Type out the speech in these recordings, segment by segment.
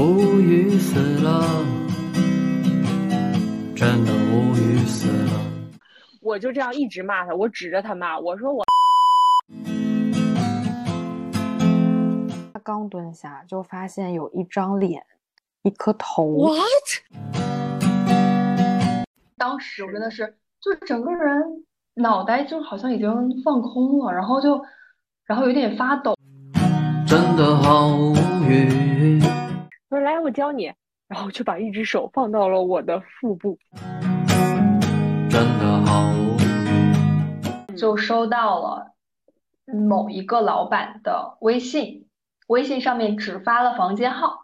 无语死了，真的无语死了。我就这样一直骂他，我指着他骂，我说我他刚蹲下，就发现有一张脸，一颗头。what？当时我真的是，就是整个人脑袋就好像已经放空了，然后就，然后有点发抖。真的好无语，我教你，然后就把一只手放到了我的腹部。真的好无语。就收到了某一个老板的微信，微信上面只发了房间号。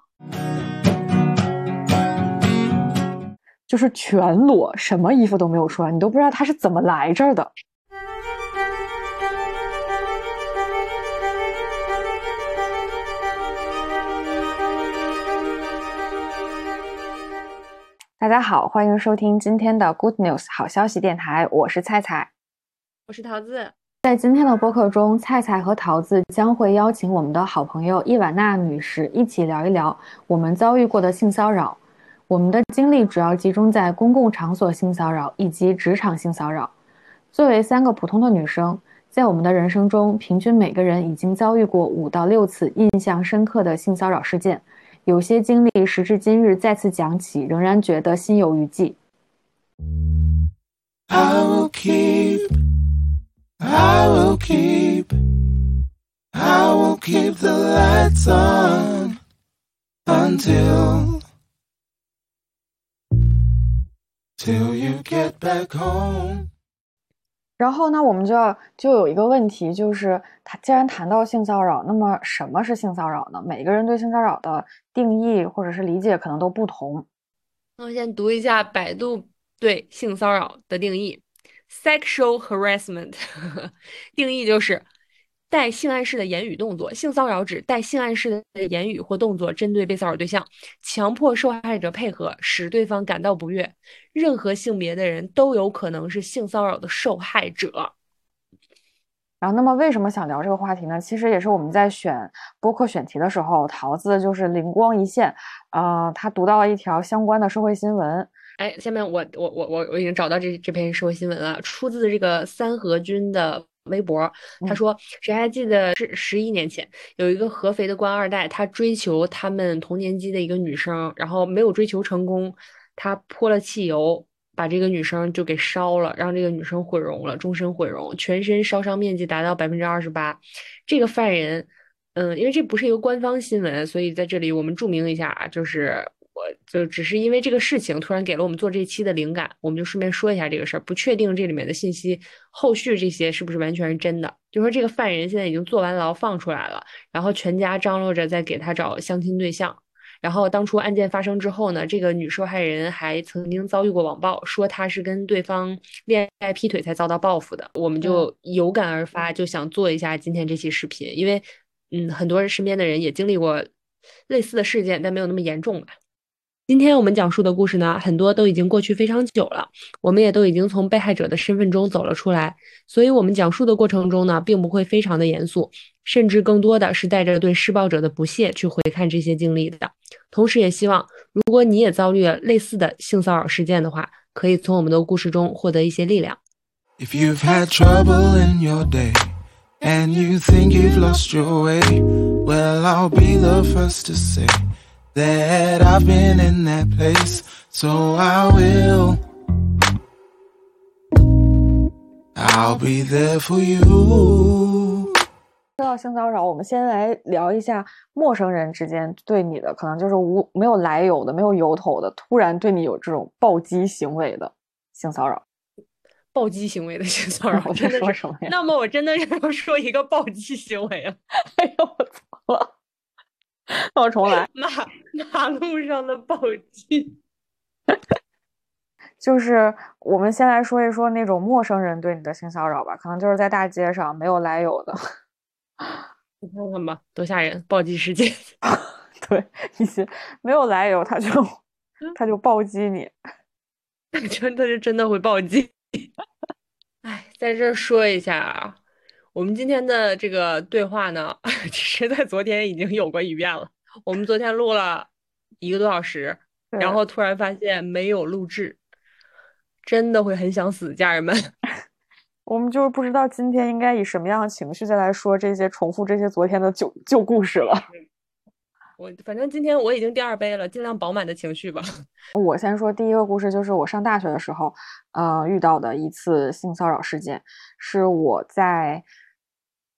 就是全裸，什么衣服都没有穿，你都不知道他是怎么来这儿的。大家好，欢迎收听今天的 Good News 好消息电台，我是菜菜。我是桃子，在今天的播客中，菜菜和桃子将会邀请我们的好朋友伊婉娜女士一起聊一聊我们遭遇过的性骚扰。我们的精力主要集中在公共场所性骚扰以及职场性骚扰。作为三个普通的女生，在我们的人生中，平均每个人已经遭遇过五到六次印象深刻的性骚扰事件。有些经历时至今日再次讲起，仍然觉得心有余悸。Till you get back home. 然后呢，我们就要就有一个问题，就是他既然谈到性骚扰，那么什么是性骚扰呢？每个人对性骚扰的定义或者是理解可能都不同。那我先读一下百度对性骚扰的定义：sexual harassment，定义就是带性暗示的言语动作。性骚扰指带性暗示的言语或动作针对被骚扰对象，强迫受害者配合，使对方感到不悦。任何性别的人都有可能是性骚扰的受害者。然后，那么为什么想聊这个话题呢？其实也是我们在选播客选题的时候，桃子就是灵光一现，呃，他读到了一条相关的社会新闻，哎，下面我我我我我已经找到这这篇社会新闻了，出自这个三河君的微博。他嗯说：“谁还记得是十一年前有一个合肥的官二代，他追求他们同年级的一个女生，然后没有追求成功，他泼了汽油。”把这个女生就给烧了，让这个女生毁容了，终身毁容，全身烧伤面积达到百分之二十八。这个犯人，嗯，因为这不是一个官方新闻，所以在这里我们注明一下啊，就是我就只是因为这个事情突然给了我们做这期的灵感，我们就顺便说一下这个事儿，不确定这里面的信息后续这些是不是完全是真的。就说这个犯人现在已经坐完牢放出来了，然后全家张罗着在给他找相亲对象。然后当初案件发生之后呢，这个女受害人还曾经遭遇过网暴，说她是跟对方恋爱劈腿才遭到报复的。我们就有感而发，就想做一下今天这期视频，因为嗯，很多人身边的人也经历过类似的事件，但没有那么严重吧。今天我们讲述的故事呢，很多都已经过去非常久了，我们也都已经从被害者的身份中走了出来，所以我们讲述的过程中呢，并不会非常的严肃，甚至更多的是带着对施暴者的不屑去回看这些经历的。同时，也希望如果你也遭遇了类似的性骚扰事件的话，可以从我们的故事中获得一些力量。If you've had trouble in your day and you think you've lost your way, well, I'll be the first to say that I've been in that place, so I will. I'll be there for you. 说到性骚扰，我们先来聊一下陌生人之间对你的，可能就是无没有来由的、没有由头的，突然对你有这种暴击行为的性骚扰。暴击行为的性骚扰，我在真的是说什么呀？那么我真的是要说一个暴击行为了，哎呦，我操了，那 我重来。马马路上的暴击。就是我们先来说一说那种陌生人对你的性骚扰吧，可能就是在大街上没有来由的，你看看吧，多吓人！暴击事件，对，一些没有来由他就他就暴击你。真的是真的会暴击。哎，在这儿说一下啊，我们今天的这个对话呢，其实在昨天已经有过一遍了。我们昨天录了一个多小时，然后突然发现没有录制，真的会很想死，家人们。我们就是不知道今天应该以什么样的情绪再来说这些重复这些昨天的旧旧故事了。我反正今天我已经第二杯了，尽量饱满的情绪吧。我先说第一个故事，就是我上大学的时候，呃，遇到的一次性骚扰事件，是我在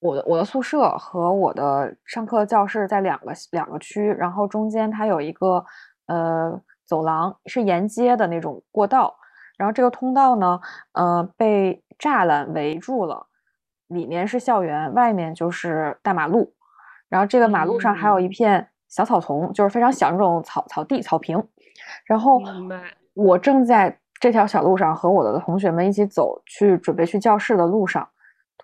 我的我的宿舍和我的上课教室在两个两个区，然后中间它有一个呃走廊，是沿街的那种过道，然后这个通道呢，呃，被栅栏围住了，里面是校园，外面就是大马路，然后这个马路上还有一嗯片小草丛，就是非常小那种草草地草坪，然后我正在这条小路上和我的同学们一起走去准备去教室的路上，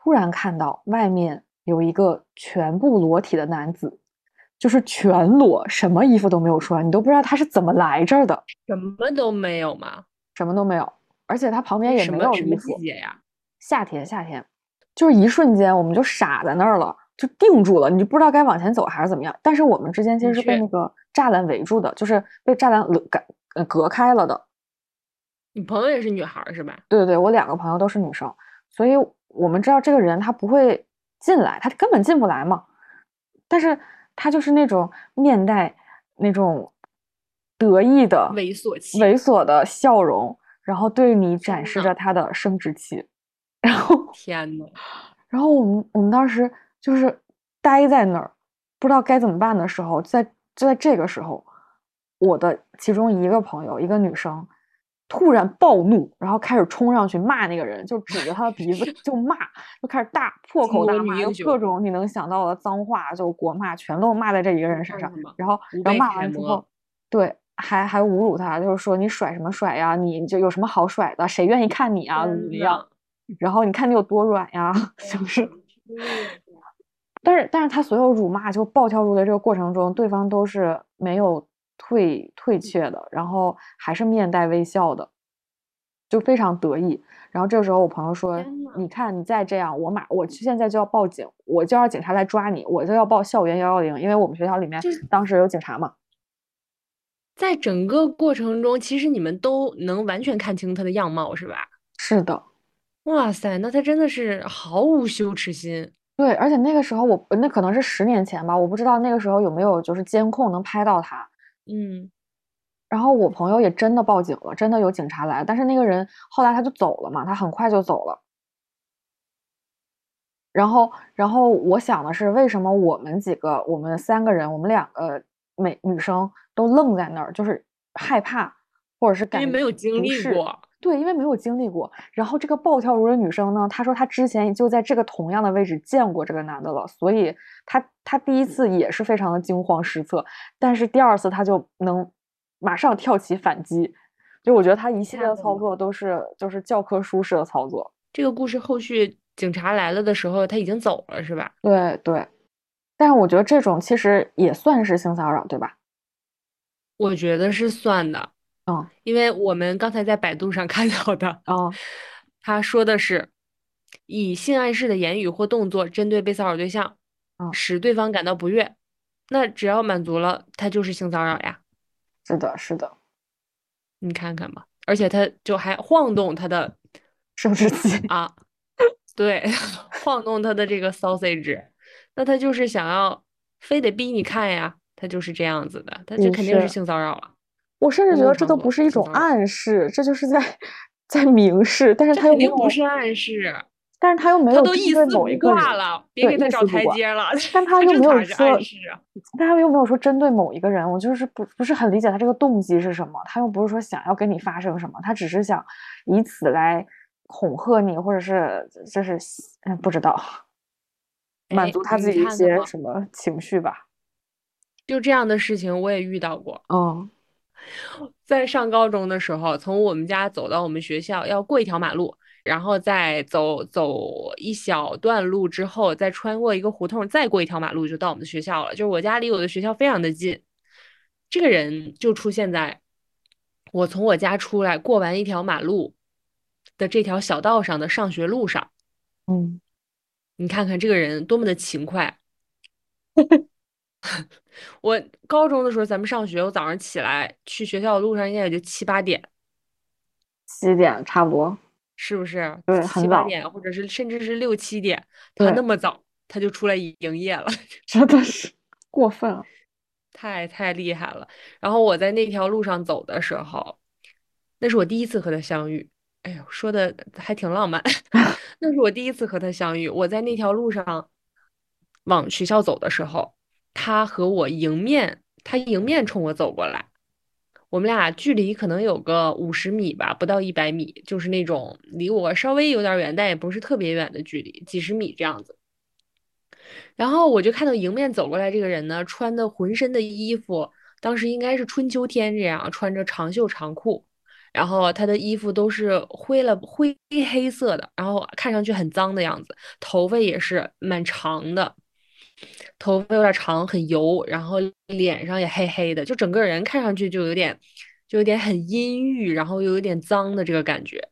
突然看到外面有一个全部裸体的男子，就是全裸，什么衣服都没有穿，你都不知道他是怎么来这儿的，什么都没有吗？什么都没有，而且他旁边也什没么什么季有衣服。节呀？夏天，夏天，就是一瞬间我们就傻在那儿了，就定住了，你就不知道该往前走还是怎么样。但是我们之间其实是被那个栅栏围住的，就是被栅栏隔隔开了的。你朋友也是女孩儿是吧？对对对，我两个朋友都是女生，所以我们知道这个人他不会进来，他根本进不来嘛。但是他就是那种面带那种得意的猥琐气猥琐的笑容，然后对你展示着他的生殖器，然后天呐，然后我们我们当时就是呆在那儿，不知道该怎么办的时候，在就在这个时候，我的其中一个朋友，一个女生，突然暴怒，然后开始冲上去骂那个人，就指着他的鼻子 就骂，就开始大破口大骂，各种你能想到的脏话，就国骂，全都骂在这一个人身上。然后然后骂完之后，对，还还侮辱他，就是说你甩什么甩呀？你就有什么好甩的？谁愿意看你啊？怎么怎么样？然后你看你有多软呀，是不是。但是，但是他所有辱骂就暴跳如雷这个过程中，对方都是没有退退却的，然后还是面带微笑的，就非常得意。然后这个时候，我朋友说：“你看，你再这样，我马我现在就要报警，我就要警察来抓你，我就要报校园幺幺零，因为我们学校里面就是当时有警察嘛。在整个过程中，其实你们都能完全看清他的样貌，是吧？是的，哇塞，那他真的是毫无羞耻心。对，而且那个时候我那可能是十年前吧，我不知道那个时候有没有就是监控能拍到他。嗯，然后我朋友也真的报警了，真的有警察来，但是那个人后来他就走了嘛，他很快就走了。然后，然后我想的是，为什么我们几个，我们三个人，我们两个每女生都愣在那儿，就是害怕，或者是因感觉没有经历过。对，因为没有经历过。然后这个暴跳如雷女生呢，她说她之前就在这个同样的位置见过这个男的了，所以她她第一次也是非常的惊慌失措，但是第二次她就能马上跳起反击。就我觉得她一系列的操作都是就是教科书式的操作。这个故事后续警察来了的时候，他已经走了，是吧？对对，但是我觉得这种其实也算是性骚扰，对吧？我觉得是算的，嗯因为我们刚才在百度上 看到的，哦他说的是以性暗示的言语或动作针对被骚扰对象，嗯使对方感到不悦，那只要满足了，他就是性骚扰呀。是的，是的，你看看吧，而且他就还晃动他的生殖器。啊，对，晃动他的这个 sausage，那他就是想要非得逼你看呀，他就是这样子的，他这肯定是性骚扰了。我甚至觉得这都不是一种暗示，这就是在在明示，但是他又没有，不是暗示，但是他又没有针对某一个人，了，别对给他找台阶了。但 他又没有说？但他又没有说针对某一个人，我就是不不是很理解他这个动机是什么，他又不是说想要跟你发生什么，他只是想以此来恐吓你，或者是就是嗯不知道满哎足他自己一些什么情绪吧，就这样的事情我也遇到过。嗯在上高中的时候，从我们家走到我们学校要过一条马路，然后再走走一小段路之后，再穿过一个胡同，再过一条马路就到我们的学校了。就是我家离我的学校非常的近。这个人就出现在我从我家出来过完一条马路的这条小道上的上学路上。嗯你看看这个人多么的勤快，我高中的时候，咱们上学，我早上起来去学校的路上，应该也就七八点，七点差不多。是不是？对七八点，或者是甚至是六七点，他那么早他就出来营业了，真的是过分了。太太厉害了。然后我在那条路上走的时候，那是我第一次和他相遇。哎呦，说的还挺浪漫。那是我第一次和他相遇。我在那条路上往学校走的时候，他和我迎面，他迎面冲我走过来。我们俩距离可能有个五十米吧，不到一百米，就是那种离我稍微有点远，但也不是特别远的距离，几十米这样子。然后我就看到迎面走过来这个人呢，穿的浑身的衣服，当时应该是春秋天这样，穿着长袖长裤，然后他的衣服都是灰了灰黑色的，然后看上去很脏的样子，头发也是蛮长的，头发有点长，很油，然后脸上也黑黑的，就整个人看上去就有点，就有点很阴郁，然后又有点脏的这个感觉。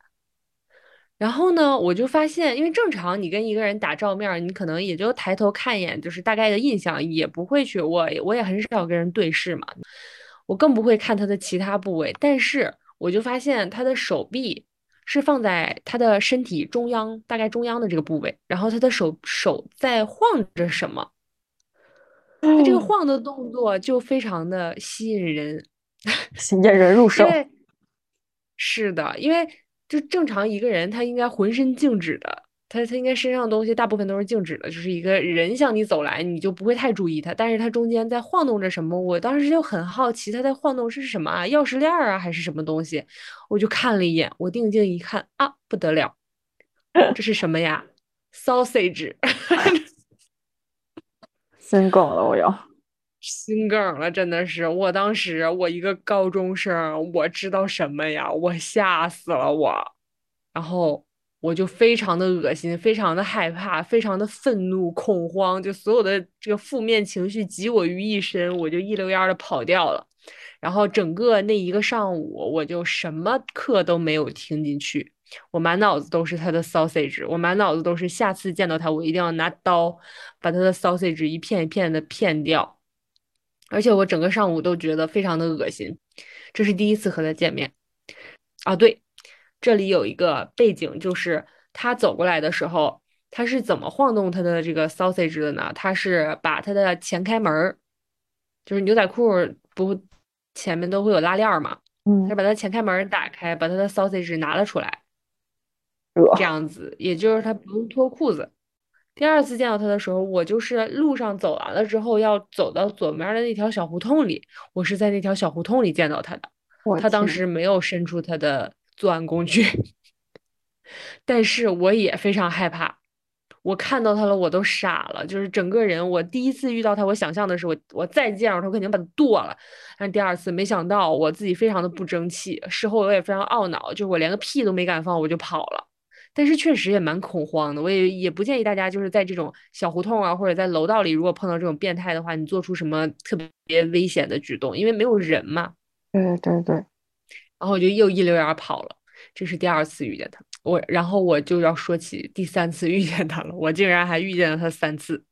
然后呢，我就发现，因为正常你跟一个人打照面，你可能也就抬头看一眼，就是大概的印象，也不会去，我我也很少跟人对视嘛，我更不会看他的其他部位。但是我就发现他的手臂是放在他的身体中央，大概中央的这个部位，然后他的手手在晃着什么，他这个晃的动作就非常的吸引人。引人入胜是的，因为就正常一个人，他应该浑身静止的，他他应该身上的东西大部分都是静止的，就是一个人向你走来，你就不会太注意他，但是他中间在晃动着什么，我当时就很好奇他在晃动是什么啊，钥匙链儿啊还是什么东西，我就看了一眼，我定睛一看啊，不得了，这是什么呀？sausage。心梗了，我要。心梗了，真的是！我当时我一个高中生，我知道什么呀？我吓死了我，然后我就非常的恶心，非常的害怕，非常的愤怒、恐慌，就所有的这个负面情绪集我于一身，我就一溜烟的跑掉了。然后整个那一个上午，我就什么课都没有听进去，我满脑子都是他的 sausage，我满脑子都是下次见到他，我一定要拿刀把他的 sausage 一片一片的片掉。而且我整个上午都觉得非常的恶心，这是第一次和他见面。啊，对，这里有一个背景，就是他走过来的时候，他是怎么晃动他的这个 sausage 的呢？他是把他的前开门儿，就是牛仔裤不前面都会有拉链儿嘛，嗯他，把他前开门儿打开，把他的 sausage 拿了出来，呃这样子，也就是他不用脱裤子。第二次见到他的时候，我就是路上走完了之后，要走到左面的那条小胡同里，我是在那条小胡同里见到他的。他当时没有伸出他的作案工具，但是我也非常害怕。我看到他了，我都傻了，就是整个人。我第一次遇到他，我想象的是我我再见着他，我肯定把他剁了。但是第二次，没想到我自己非常的不争气，事后我也非常懊恼，就是我连个屁都没敢放，我就跑了。但是确实也蛮恐慌的，我也也不建议大家就是在这种小胡同啊，或者在楼道里，如果碰到这种变态的话，你做出什么特别危险的举动，因为没有人嘛。对对对，然后我就又一溜烟儿跑了。这是第二次遇见他，我然后我就要说起第三次遇见他了，我竟然还遇见了他三次，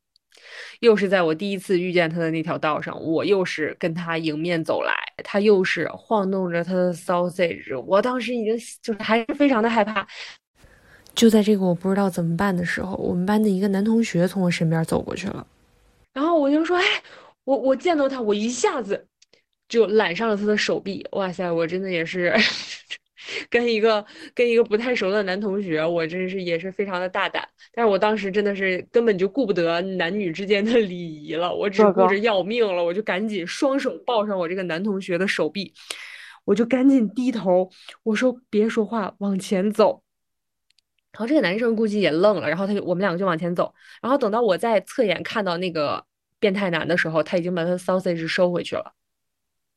又是在我第一次遇见他的那条道上，我又是跟他迎面走来，他又是晃动着他的 sausage，我当时已经就是还是非常的害怕。就在这个我不知道怎么办的时候，我们班的一个男同学从我身边走过去了，然后我就说：“哎，我我见到他，我一下子就揽上了他的手臂，哇塞，我真的也是 跟一个跟一个不太熟的男同学，我真是也是非常的大胆，但是我当时真的是根本就顾不得男女之间的礼仪了，我只顾着要命了，我就赶紧双手抱上我这个男同学的手臂，我就赶紧低头，我说别说话，往前走。然后这个男生估计也愣了，然后他就我们两个就往前走，然后等到我在侧眼看到那个变态男的时候，他已经把他的 sausage 收回去了。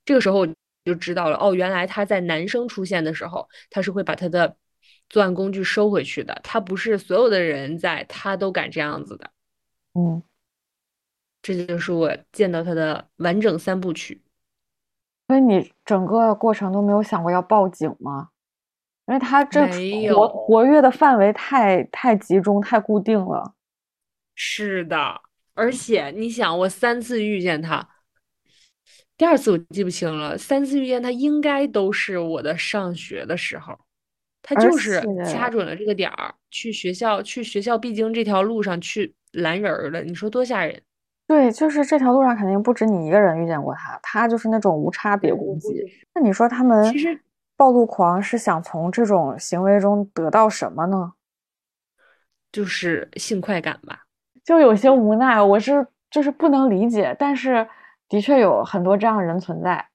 这个时候我就知道了，哦，原来他在男生出现的时候，他是会把他的作案工具收回去的。他不是所有的人在，他都敢这样子的。嗯，这就是我见到他的完整三部曲。所以你整个过程都没有想过要报警吗？因为他这活没有活跃的范围太太集中、太固定了。是的，而且你想，我三次遇见他，第二次我记不清了，三次遇见他应该都是我的上学的时候，他就是掐准了这个点儿，去学校去学校必经这条路上去拦人儿了，你说多吓人？对，就是这条路上肯定不止你一个人遇见过他，他就是那种无差别攻击。那你说他们其实暴露狂是想从这种行为中得到什么呢？就是性快感吧。就有些无奈，我是就是不能理解，但是的确有很多这样的人存在。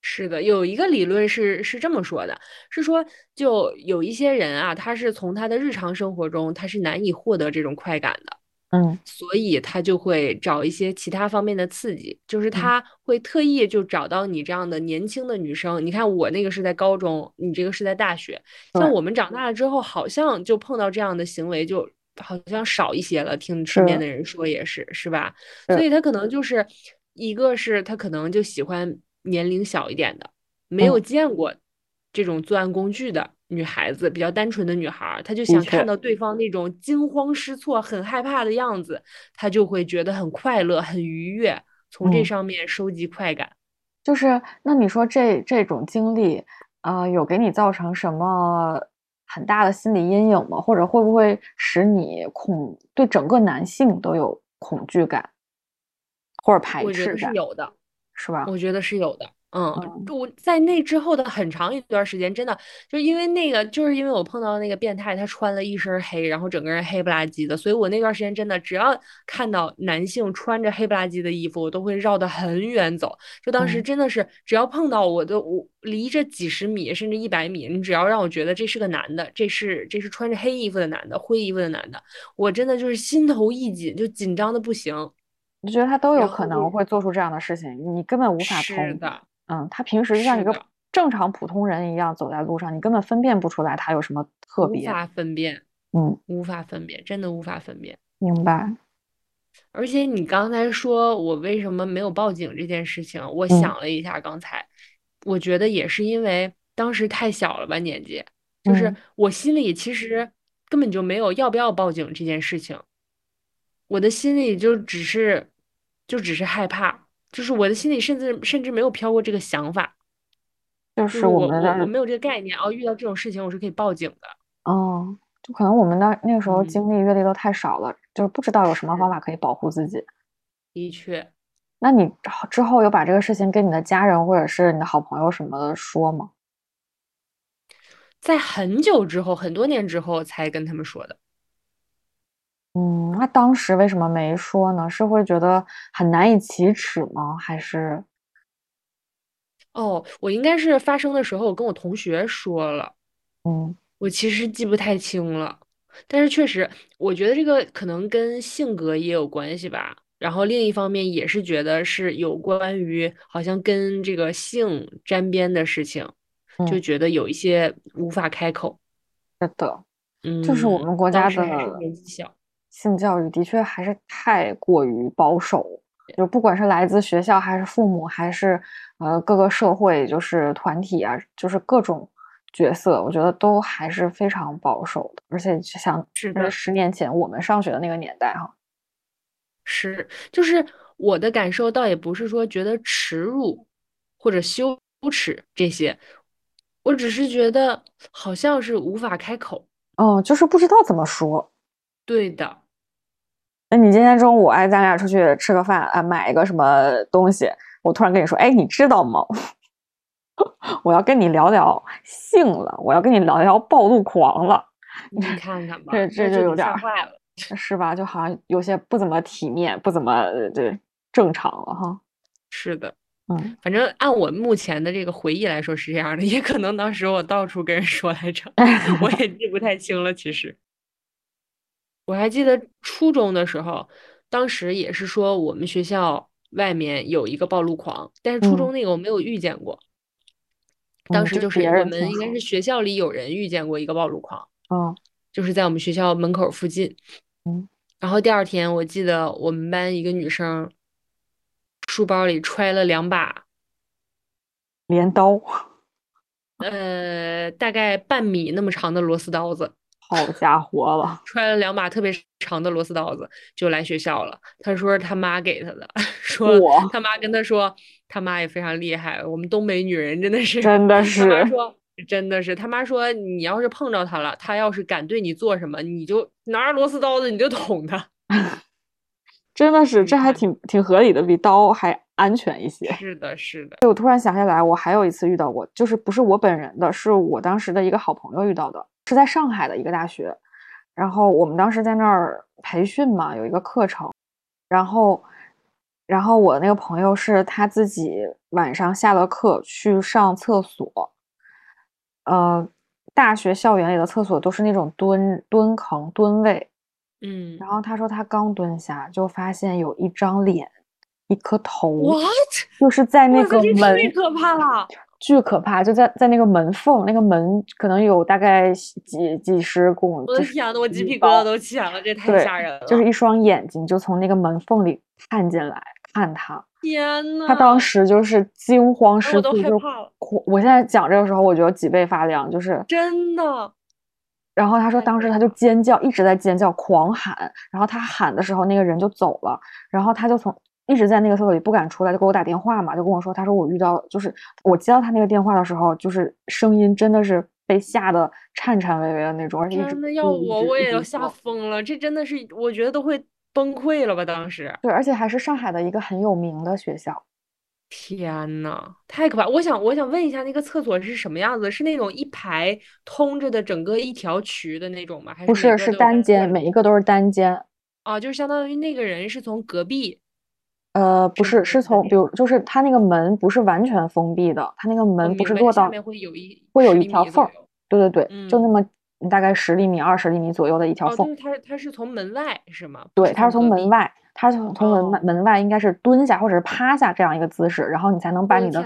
是的，有一个理论是是这么说的，是说就有一些人啊，他是从他的日常生活中他是难以获得这种快感的。嗯所以他就会找一些其他方面的刺激，就是嗯他会特意就找到你这样的年轻的女生。你看我那个是在高中，你这个是在大学。像我们长大了之后，好像就碰到这样的行为就好像少一些了。听身边的人说也是，是吧？所以他可能就是一个是他可能就喜欢年龄小一点的，没有嗯见过这种作案工具的女孩子，比较单纯的女孩儿，她就想看到对方那种惊慌失措、很害怕的样子，她就会觉得很快乐、很愉悦，从这嗯上面收集快感。就是那你说这这种经历，呃，有给你造成什么很大的心理阴影吗？或者会不会使你恐对整个男性都有恐惧感，或者排我觉得是斥感，有的，是吧？我觉得是有的。嗯，嗯我在那之后的很长一段时间，真的就因为那个，就是因为我碰到那个变态，他穿了一身黑，然后整个人黑不拉几的，所以我那段时间真的只要看到男性穿着黑不拉几的衣服，我都会绕得很远走。就当时嗯真的是，只要碰到我都我离着几十米甚至一百米，你只要让我觉得这是个男的，这是这是穿着黑衣服的男的，灰衣服的男的，我真的就是心头一紧，就紧张的不行。我觉得他都有可能会做出这样的事情，你根本无法是从的，嗯，他平时就像一个正常普通人一样走在路上，你根本分辨不出来他有什么特别。无法分辨，嗯，无法分辨，真的无法分辨。明白。而且你刚才说我为什么没有报警这件事情，我嗯想了一下，刚才我觉得也是因为当时太小了吧，年纪，就是嗯我心里其实根本就没有要不要报警这件事情，我的心里就只是就只是害怕，就是我的心里甚至甚至没有飘过这个想法，就就是是我我我我没有这个概念，哦，遇到这种事情我是可以报警的。哦，就可能我们的那个时候嗯经历阅历都太少了，就是不知道有什么方法可以保护自己。的确，那你之后有把这个事情跟你的家人或者是你的好朋友什么的说吗？在很久之后，很多年之后才跟他们说的。嗯，那当时为什么没说呢？是会觉得很难以启齿吗？还是哦，我应该是发生的时候，我跟我同学说了，嗯我其实记不太清了，但是确实，我觉得这个可能跟性格也有关系吧。然后另一方面也是觉得是有关于好像跟这个性沾边的事情，就嗯，觉得有一些无法开口。是的，嗯就是我嗯，们国家的年纪小。性教育的确还是太过于保守，就不管是来自学校还是父母，还是呃各个社会就是团体啊，就是各种角色，我觉得都还是非常保守的。而且就像就是是的，十年前我们上学的那个年代哈，是，就是我的感受倒也不是说觉得耻辱或者羞耻这些，我只是觉得好像是无法开口。哦，就是不知道怎么说。对的，那你今天中午哎，咱俩出去吃个饭啊，买一个什么东西，我突然跟你说，哎，你知道吗？我要跟你聊聊性了，我要跟你聊聊暴露狂了，你看看吧，这这就有点坏了。是吧？就好像有些不怎么体面，不怎么呃对正常了哈。是的，嗯，反正按我目前的这个回忆来说是这样的，也可能当时我到处跟人说来着，我也记不太清了。其实我还记得初中的时候，当时也是说我们学校外面有一个暴露狂，但是初嗯中那个我没有遇见过。当嗯，时就是我们应该是学校里有人遇见过一个暴露狂，嗯就是在我们学校门口附近。嗯然后第二天，我记得我们班一个女生书包里揣了两把，镰刀，呃，大概半米那么长的螺丝刀子。好家伙了，揣了两把特别长的螺丝刀子就来学校了。他说他妈给他的，说哇他妈跟他说，他妈也非常厉害，我们东北女人真的是，真的是他妈是说。真的是，他妈说你要是碰着他了，他要是敢对你做什么，你就拿着螺丝刀子你就捅他。真的是，这还挺挺合理的，比刀还安全一些。是的，是的，我突然想起来，我还有一次遇到过，就是不是我本人的，是我当时的一个好朋友遇到的，是在上海的一个大学，然后我们当时在那儿培训嘛，有一个课程，然后，然后我那个朋友是他自己晚上下了课去上厕所，呃，大学校园里的厕所都是那种蹲蹲坑蹲位，嗯然后他说他刚蹲下就发现有一张脸，一颗头。，what？就是在那个门，太可怕了！巨可怕，就在在那个门缝，那个门可能有大概几几十公，我的天呐，我鸡皮疙瘩都起来了，这太吓人了。就是一双眼睛就从那个门缝里看进来看他，天呐，他当时就是惊慌失我都措，就。我现在讲这个时候，我觉得脊背发凉，就是真的，然后他说当时他就尖叫，一直在尖叫，狂喊。然后他喊的时候，那个人就走了，然后他就从一直在那个厕所里不敢出来，就给我打电话嘛，就跟我说，他说我遇到，就是我接到他那个电话的时候，就是声音真的是被吓得颤颤巍巍的那种，而且真的要我我也要吓疯了，这真的是我觉得都会崩溃了吧？当时，对，而且还是上海的一个很有名的学校。天呐，太可怕！我想我想问一下，那个厕所是什么样子？是那种一排通着的整个一条渠的那种吗？还是不是，是单间每一个都是单间。啊？就是相当于那个人是从隔壁呃，不是，是是从，比如，就是它那个门不是完全封闭的，它那个门不是落到，会有一会有一条缝儿对对对，就那嗯么大概十厘米、二十厘米左右的一条哦，缝就。是他他是从门外是吗？对，它是从。门外，它是从从门外哦门外应该是蹲下或者是趴下这样一个姿势，然后你才能把你的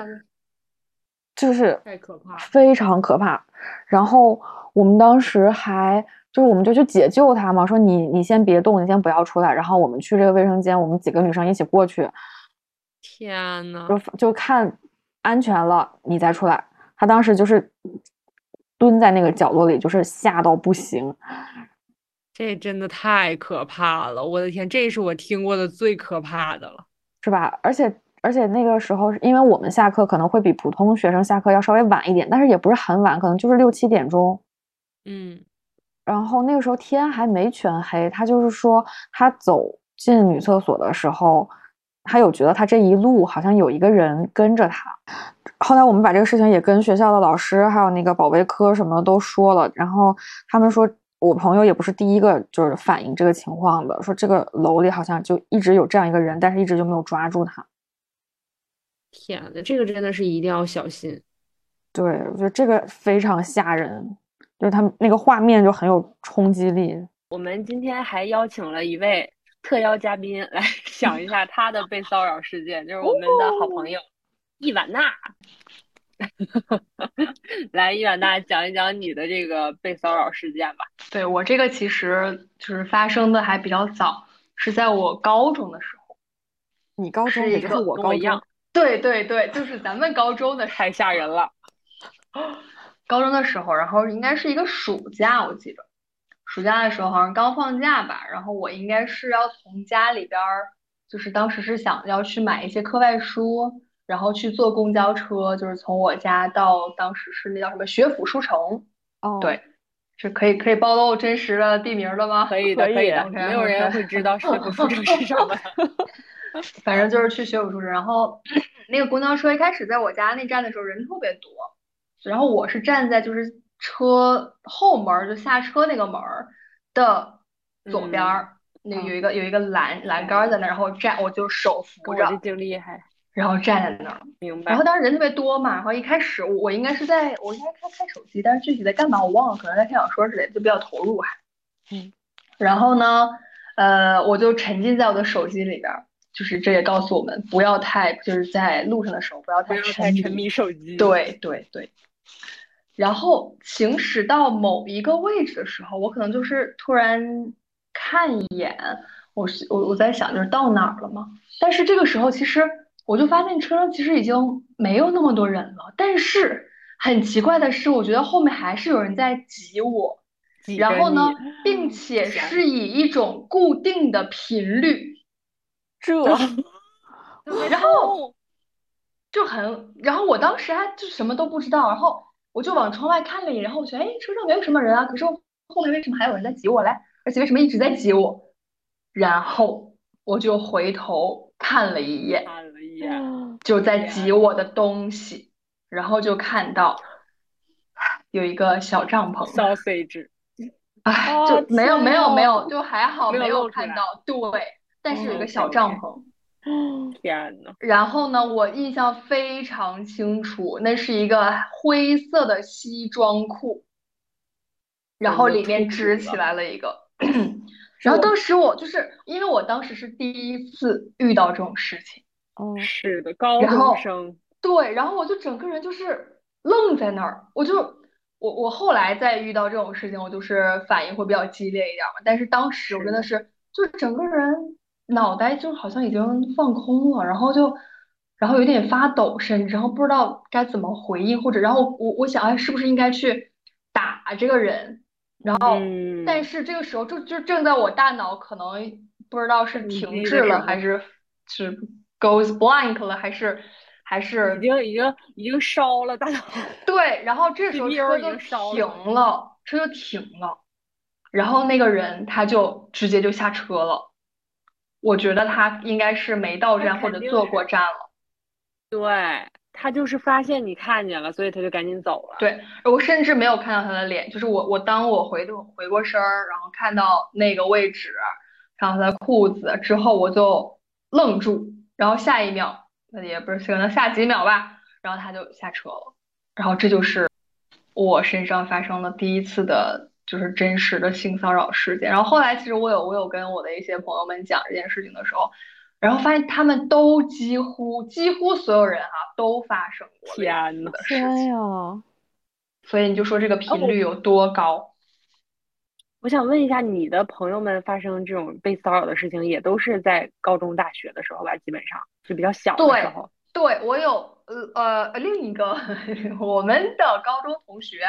就是太可怕非常可怕。然后我们当时还就是我们就去解救他嘛，说你你先别动，你先不要出来，然后我们去这个卫生间，我们几个女生一起过去，天呐，就就看安全了你再出来。他当时就是蹲在那个角落里，就是吓到不行。这真的太可怕了！我的天，这是我听过的最可怕的了。是吧？而且而且那个时候，因为我们下课可能会比普通学生下课要稍微晚一点，但是也不是很晚，可能就是六七点钟。嗯，然后那个时候天还没全黑，他就是说他走进女厕所的时候，他有觉得他这一路好像有一个人跟着他。后来我们把这个事情也跟学校的老师还有那个保卫科什么的都说了，然后他们说我朋友也不是第一个就是反映这个情况的，说这个楼里好像就一直有这样一个人，但是一直就没有抓住他。天呐，这个真的是一定要小心。对，我觉得这个非常吓人，就是他们那个画面就很有冲击力。我们今天还邀请了一位特邀嘉宾来 讲一下他的被骚扰事件，就是我们的好朋友伊婉娜。来，伊婉娜讲一讲你的这个被骚扰事件吧。对，我这个其实就是发生的还比较早，是在我高中的时候。你高中也就是我高一样中，对对对，就是咱们高中的太吓人了。高中的时候，然后应该是一个暑假，我记得暑假的时候好像刚放假吧，然后我应该是要从家里边儿，就是当时是想要去买一些课外书，然后去坐公交车，就是从我家到当时是那叫什么学府书城，哦，对，是可以可以暴露真实的地名的吗？可以的，可以的，没有人会知道学府书城是什么。反正就是去学府书城，然后 那个公交车一开始在我家那站的时候人特别多，然后我是站在就是车后门儿就下车那个门儿的左边儿，那个有一个有一个栏栏杆在那儿，然后站我就手扶跟我这着，经历还然后站在那儿，明白然后。当时人特别多嘛，然后一开始我我应该是在我应该看看手机，但是具体在干嘛我忘了，可能在看小说之类的，就比较投入还。嗯。然后呢，呃，我就沉浸在我的手机里边儿，就是这也告诉我们不要太就是在路上的时候不要太沉沉迷手机。，对对对。然后行驶到某一个位置的时候，我可能就是突然看一眼，我是我我在想就是到哪儿了吗？但是这个时候其实我就发现车上其实已经没有那么多人了，但是很奇怪的是，我觉得后面还是有人在挤我，挤然后呢，并且是以一种固定的频率，这然后就很，然后我当时还就什么都不知道，然后我就往窗外看了一眼，然后我觉得，哎，车上没有什么人啊，可是后面为什么还有人在挤我嘞？而且为什么一直在挤我？然后我就回头看了一眼，看了一眼，就在挤我的东西，然后就看到有一个小帐篷，sausage，哎，哦就没有没有没有，哦就还好没有看到，对，但是有一哦个小帐篷。天呐，然后呢，我印象非常清楚，那是一个灰色的西装裤，然后里面支起来了一个。然后当时我就是因为我当时是第一次遇到这种事情，哦，是的，高中生，对，然后我就整个人就是愣在那儿，我就我我后来再遇到这种事情，我就是反应会比较激烈一点嘛，但是当时我真的。是就是整个人脑袋就好像已经放空了，然后就然后有点发抖，甚至然后不知道该怎么回应，或者然后我我想哎是不是应该去打这个人，然后嗯，但是这个时候就就正在我大脑可能不知道是停滞了，还是是 goes blank 了，还是还是已经已经已经烧了，大脑，对，然后这时候车就停了，车就停了，然后那个人他就直接就下车了。我觉得他应该是没到站或者坐过站了。对他就是发现你看见了，所以他就赶紧走了。对，我甚至没有看到他的脸，就是我我当我回头回过身儿，然后看到那个位置，然后他的裤子之后，我就愣住，然后下一秒，那也不是可能下几秒吧，然后他就下车了，然后这就是我身上发生了第一次的，就是真实的性骚扰事件。然后后来其实我有我有跟我的一些朋友们讲这件事情的时候，然后发现他们都几乎几乎所有人啊、都发生过天的事天情。呀，所以你就说这个频率有多高？我想问一下，你的朋友们发生这种被骚扰的事情，也都是在高中、大学的时候吧？基本上就比较小的时候。对，我有呃呃另一个 我们的高中同学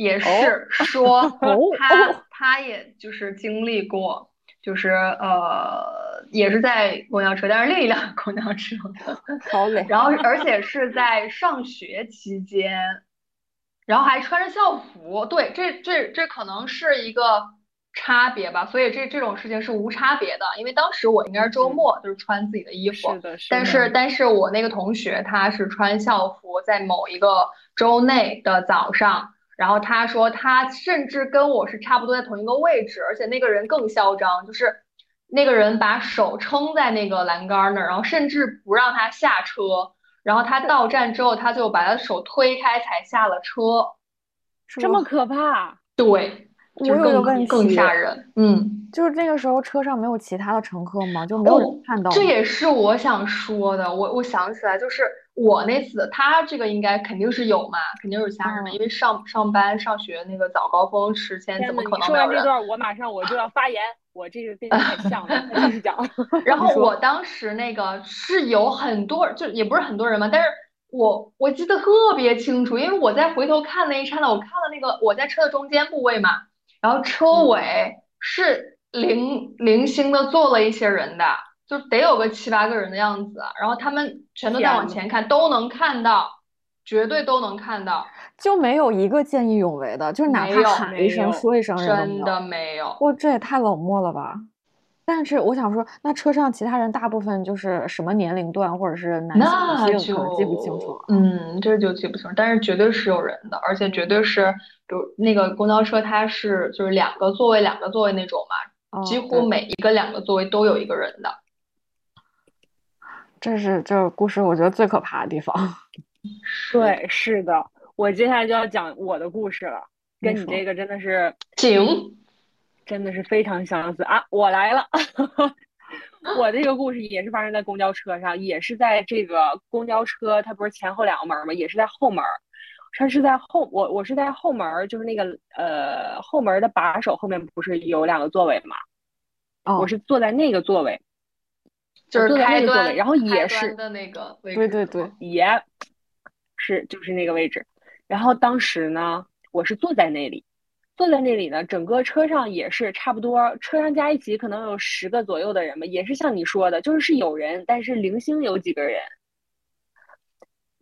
也是 说哦他他也就是经历过，就是呃也是在公交车，但是另一辆公交车，好嘞，然后而且是在上学期间，然后还穿着校服，对，这这这可能是一个差别吧，所以这这种事情是无差别的，因为当时我应该是周末，就是穿自己的衣服，是的，是但是但是我那个同学他是穿校服，在某一个周内的早上，然后他说他甚至跟我是差不多在同一个位置，而且那个人更嚣张，就是那个人把手撑在那个栏杆那儿，然后甚至不让他下车，然后他到站之后，他就把他的手推开才下了车，这么可怕？对，就是我有个更更问题吓人，嗯。就是那个时候车上没有其他的乘客吗？就没有看到吗？这也是我想说的。我我想起来，就是我那次，他这个应该肯定是有嘛，肯定是有其他人嘛，嗯因为上上班上学那个早高峰时间，怎么可你能没有人？说完这段，我马上我就要发言，我这个变得太 像了，快继续讲。然后我当时那个是有很多，就也不是很多人嘛，但是我我记得特别清楚，因为我在回头看那一刹那，我看了那个我在车的中间部位嘛，然后车嗯尾是零零星的坐了一些人的，就得有个七八个人的样子，然后他们全都在往前看，都能看到，绝对都能看到，就没有一个见义勇为的，就是哪怕喊一声、说一声。真的没有。哇，这也太冷漠了吧！但是我想说，那车上其他人大部分就是什么年龄段，或者是男性、那女性，可能记不清楚了。嗯，这就记不清，但是绝对是有人的，而且绝对是，比如那个公交车，它是就是两个座位两个座位那种嘛，哦几乎每一个两个座位都有一个人的。这是这个故事我觉得最可怕的地方。对，是的，我接下来就要讲我的故事了，跟你这个真的是行，真的是非常相似啊！我来了，我这个故事也是发生在公交车上，也是在这个公交车，它不是前后两个门儿吗？也是在后门儿，它是在后，我我是在后门儿，就是那个呃后门儿的把手后面不是有两个座位吗？哦我，是坐在那个座位，就是那个座位然后也是的那个位对对对，也是就是那个位置。然后当时呢，我是坐在那里，坐在那里呢，整个车上也是差不多，车上加一起可能有十个左右的人吧，也是像你说的，就是是有人，但是零星有几个人。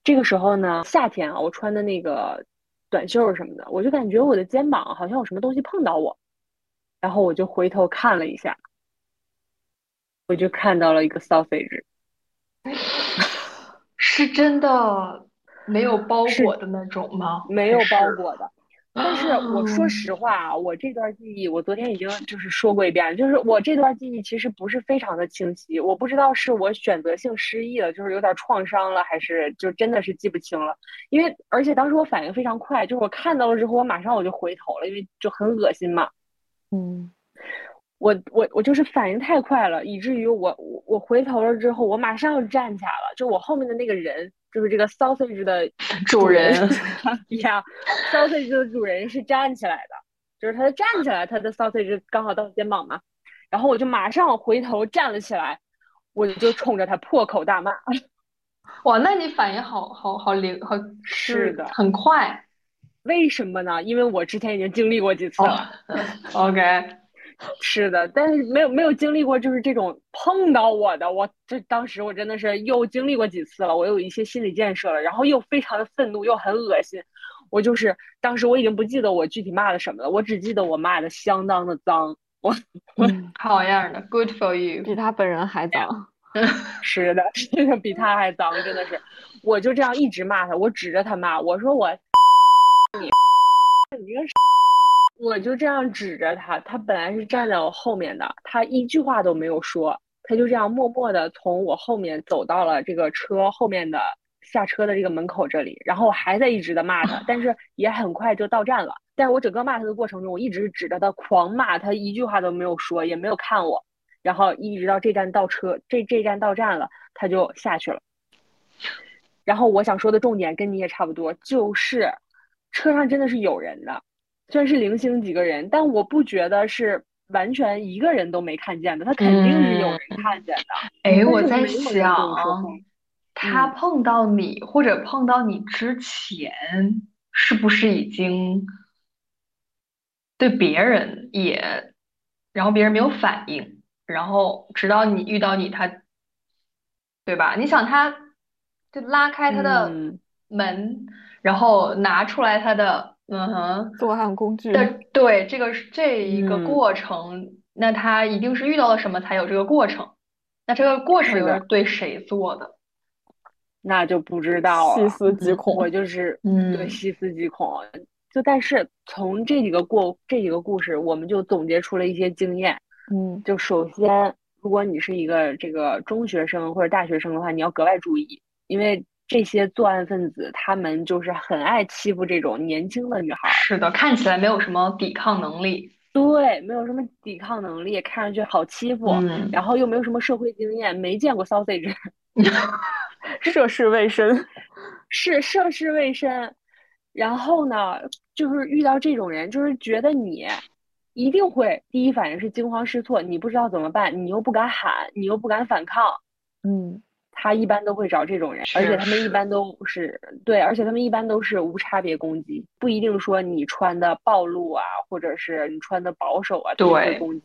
这个时候呢，夏天啊，我穿的那个短袖什么的，我就感觉我的肩膀好像有什么东西碰到我，然后我就回头看了一下，我就看到了一个 sausage，是真的没有包裹的那种吗？没有包裹的。但是我说实话啊，我这段记忆，我昨天已经就是说过一遍，就是我这段记忆其实不是非常的清晰，我不知道是我选择性失忆了，就是有点创伤了，还是就真的是记不清了。因为而且当时我反应非常快，就是我看到了之后，我马上我就回头了，因为就很恶心嘛。嗯我我我就是反应太快了，以至于我我我回头了之后，我马上就站起来了，就我后面的那个人，就是这个 sausage 的 主人呀，sausage 的主人是站起来的，就是他站起来，他的 sausage 刚好到肩膀嘛，然后我就马上回头站了起来，我就冲着他破口大骂。哇，那你反应好好好灵，好是的很快。为什么呢？因为我之前已经经历过几次了。哦，OK，是的，但是没有没有经历过就是这种碰到我的，我这当时我真的是又经历过几次了，我有一些心理建设了，然后又非常的愤怒，又很恶心。我就是当时我已经不记得我具体骂的什么了，我只记得我骂的相当的脏。我嗯，好样的，Good for you。比他本人还脏。是的，是的，比他还脏，真的是。我就这样一直骂他，我指着他骂，我说我你你这个我就这样指着他，他本来是站在我后面的，他一句话都没有说，他就这样默默的从我后面走到了这个车后面的下车的这个门口这里，然后我还在一直的骂他，但是也很快就到站了。但是我整个骂他的过程中，我一直是指着他狂骂，他一句话都没有说，也没有看我。然后一直到这站到车，这这站到站了，他就下去了。然后我想说的重点跟你也差不多，就是车上真的是有人的，虽然是零星几个人，但我不觉得是完全一个人都没看见的，他肯定是有人看见的。哎，但我在想，他碰到你或者碰到你之前，是不是已经对别人也，然后别人没有反应，然后直到你遇到你，他，对吧？你想他，就拉开他的嗯门，然后拿出来他的，嗯哼。作案工具。但对，这个是这一个嗯过程，那他一定是遇到了什么才有这个过程。那这个过程是又是对谁做的？那就不知道细了。思极恐。我就是对嗯细思极恐。就但是从这几个过这几个故事，我们就总结出了一些经验。嗯就首先，如果你是一个这个中学生或者大学生的话，你要格外注意，因为这些作案分子他们就是很爱欺负这种年轻的女孩儿。是的，看起来没有什么抵抗能力。对，没有什么抵抗能力，看上去好欺负，嗯，然后又没有什么社会经验，没见过 sausage，涉世未深。是涉世未深。然后呢，就是遇到这种人，就是觉得你一定会第一反应是惊慌失措，你不知道怎么办，你又不敢喊，你又不敢反抗，嗯他一般都会找这种人，而且他们一般都是对，而且他们一般都是无差别攻击，不一定说你穿的暴露啊，或者是你穿的保守啊，对攻击。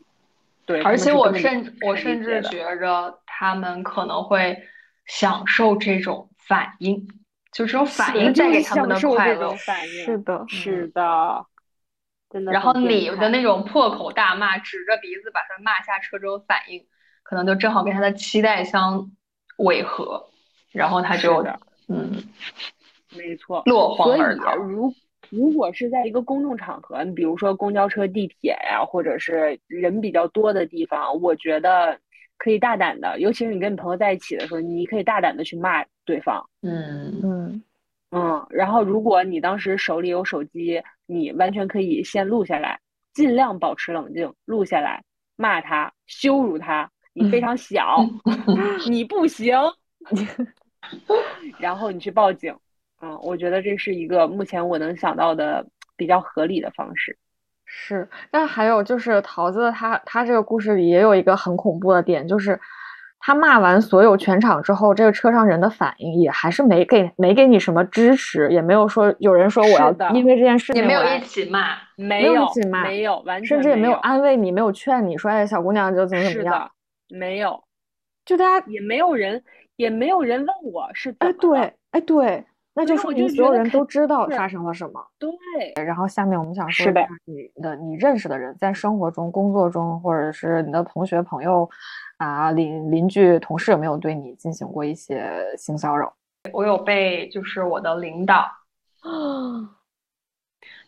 对，而且我甚不我甚至觉着他们可能会享受这种反应，就这种反应带给他们的快乐。反应，是的。是的，真的然后你的那种破口大骂，指着鼻子把他骂下车这种反应，可能就正好跟他的期待相违和，然后他就是的嗯没错。落荒所以而逃。如如果是在一个公众场合，你比如说公交车、地铁呀，或者是人比较多的地方，我觉得可以大胆的，尤其是你跟你朋友在一起的时候，你可以大胆的去骂对方。嗯嗯嗯，然后如果你当时手里有手机，你完全可以先录下来，尽量保持冷静，录下来，骂他，羞辱他，你非常小，你不行，然后你去报警。嗯，我觉得这是一个目前我能想到的比较合理的方式。是，但还有就是桃子他他这个故事里也有一个很恐怖的点，就是他骂完所有全场之后，这个车上人的反应也还是没给没给你什么支持，也没有说有人说我要因为这件事情也没有一起骂。没有一起骂没有，完全甚至也没有有安慰你，没有劝你说，哎，小姑娘就怎么怎么样，的，没有，就大家也没有人，也没有人问我是怎哎么了对哎对，那就说明所有人都知道发生了什么。对，然后下面我们想说的一下你的你认识的人，在生活中、工作中，或者是你的同学、朋友啊、邻邻居、同事，有没有对你进行过一些性骚扰？我有被就是我的领导，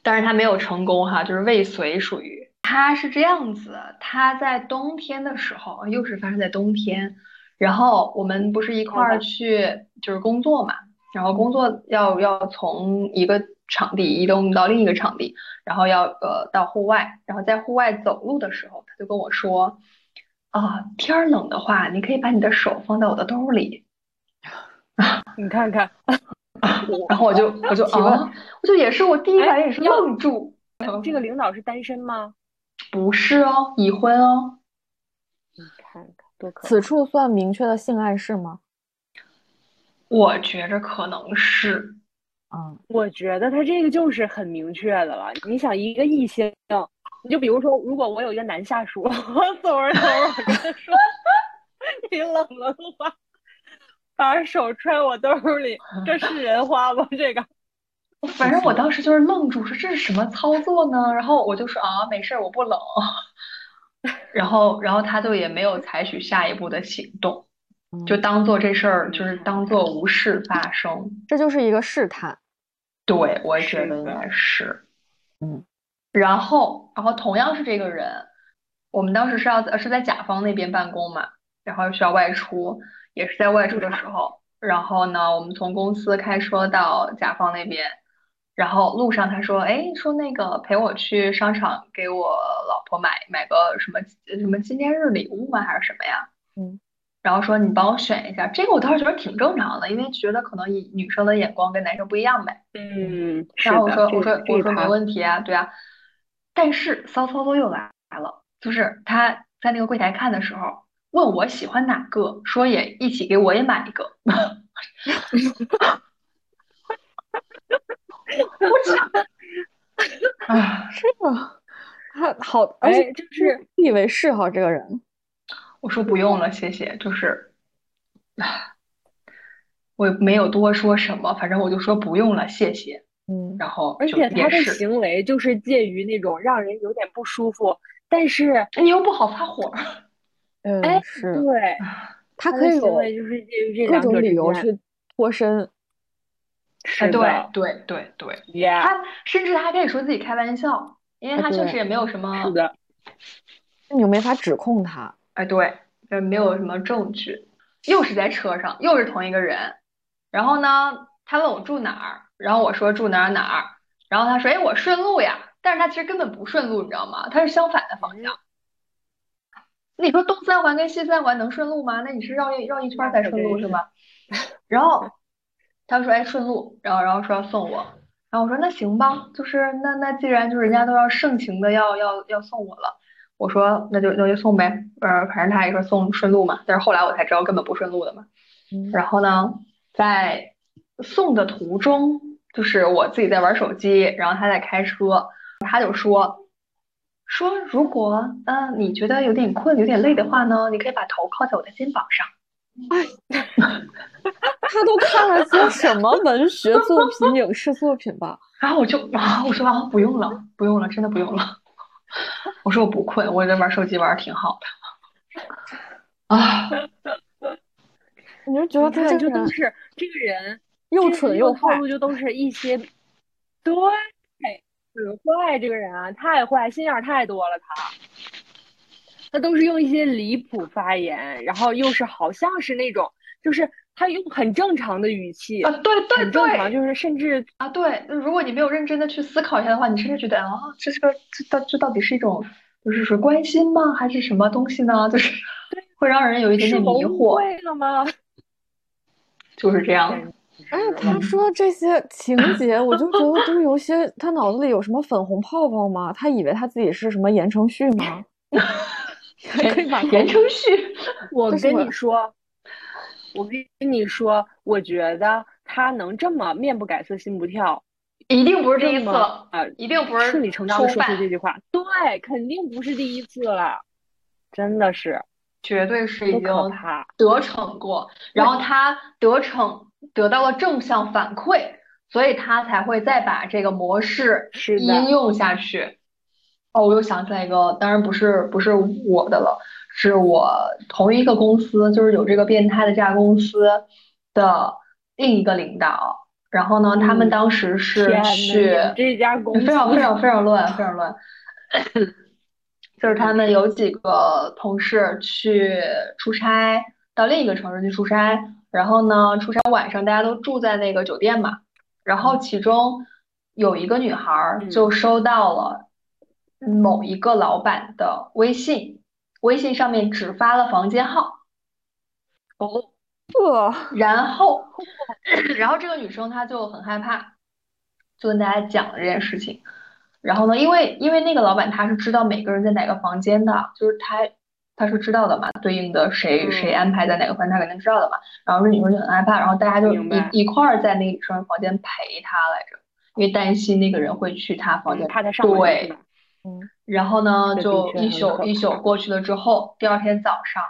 但是他没有成功哈，就是未遂属于。他是这样子，他在冬天的时候，又是发生在冬天，然后我们不是一块儿去就是工作嘛，然后工作要要从一个场地移动到另一个场地，然后要呃到户外，然后在户外走路的时候，他就跟我说，啊，天儿冷的话，你可以把你的手放在我的兜里。你看看，然后我就我就 啊，我就也是我第一反应也是愣住，这个领导是单身吗？不是哦，已婚哦，你看看多可此处算明确的性暗示吗？我觉着可能是，嗯，我觉得他这个就是很明确的了。你想一个异性，你就比如说，如果我有一个男下属，我走着走着，我跟他说 你冷了的话，把手揣我兜里，这是人话吗？这个反正我当时就是愣住，说这是什么操作呢？然后我就说啊，没事儿，我不冷。然后然后他就也没有采取下一步的行动，就当做这事儿就是当做无事发生。这就是一个试探。对，我也觉得应该是。嗯，然后，然后同样是这个人，我们当时是要是在甲方那边办公嘛，然后需要外出，也是在外出的时候，然后呢，我们从公司开车到甲方那边，然后路上他说，哎，说那个陪我去商场给我老婆买买个什么什么纪念日礼物吗？还是什么呀？嗯。然后说你帮我选一下，这个我倒是觉得挺正常的，因为觉得可能以女生的眼光跟男生不一样呗。嗯，然后我说我说我说没问题啊，对啊，但是骚操作又来了，就是他在那个柜台看的时候问我喜欢哪个，说也一起给我也买一个，啊，是吗他好，而且哎，就是自以为是哈，这个人。我说不用了，谢谢，就是，唉我也没有多说什么，反正我就说不用了，谢谢，嗯，然后而且他的，行为就是介于那种让人有点不舒服，但是你又不好发火，嗯，哎，是对，他可以有他的行为就是介于这各种两者之间。理由去脱身。是哎，对对对对。，yeah，他甚至他还可以说自己开玩笑，因为他确实也没有什么，是的，你又没法指控他。哎，对，就，没有什么证据，又是在车上，又是同一个人，然后呢，他问我住哪儿，然后我说住哪儿哪儿，然后他说，哎，我顺路呀，但是他其实根本不顺路，你知道吗？他是相反的方向。你说东三环跟西三环能顺路吗？那你是绕一绕一圈儿才顺路是吗？然后他说，哎，顺路，然后然后说要送我，然后我说那行吧，就是那那既然就是人家都要盛情的要要要送我了。我说那就那就送呗，呃，反正他也说送顺路嘛，但是后来我才知道根本不顺路的嘛。嗯然后呢，在送的途中，就是我自己在玩手机，然后他在开车，他就说说如果呃你觉得有点困、有点累的话呢，你可以把头靠在我的肩膀上。他都看了些什么文学作品、影视作品吧？然后我就啊，我说啊，不用了，不用了，真的不用了。我说我不困，我在玩手机玩的挺好的。啊，你就觉得，他这个就都是这个人又蠢又坏套路，就都是一些对很坏，这个人啊，太坏，心眼太多了，他。他都是用一些离谱发言，然后又是好像是那种，就是他用很正常的语气，啊，对对很正常，对就是甚至啊，对。如果你没有认真的去思考一下的话，你甚至觉得啊，这是个这到这到底是一种就是说关心吗，还是什么东西呢？就是会让人有一点点迷惑，会了吗？就是这样。哎，他说这些情节，我就觉得就是有些，他脑子里有什么粉红泡泡吗？他以为他自己是什么言承旭吗？可以把言承旭，我跟你说，我跟你说，我觉得他能这么面不改色心不跳，一定不是第一次这么了，呃一定不是顺理成章的说出这句话，对，肯定不是第一次了，真的是绝对是已多经。得逞过，然后他得逞得到了正向反馈，所以他才会再把这个模式是应用下去。哦，我又想起来一个，当然不是不是我的了，是我同一个公司，就是有这个变态的这家公司的另一个领导。然后呢，他们嗯当时是，去这家 公司非常非常非常乱，非常乱。就是他们有几个同事去出差，到另一个城市去出差，然后呢，出差晚上大家都住在那个酒店嘛，然后其中有一个女孩就收到了某一个老板的微信，微信上面只发了房间号，然后，然后这个女生她就很害怕，就跟大家讲了这件事情。然后呢，因为因为那个老板他是知道每个人在哪个房间的，就是他他是知道的嘛，对应的谁谁嗯安排在哪个房间，他肯定知道的嘛。然后这女生就很害怕，然后大家就一一块儿在那个女生房间陪她来着，因为担心那个人会去她房间，嗯怕他上对吧？。然后呢，就一宿一宿过去了之后，第二天早上，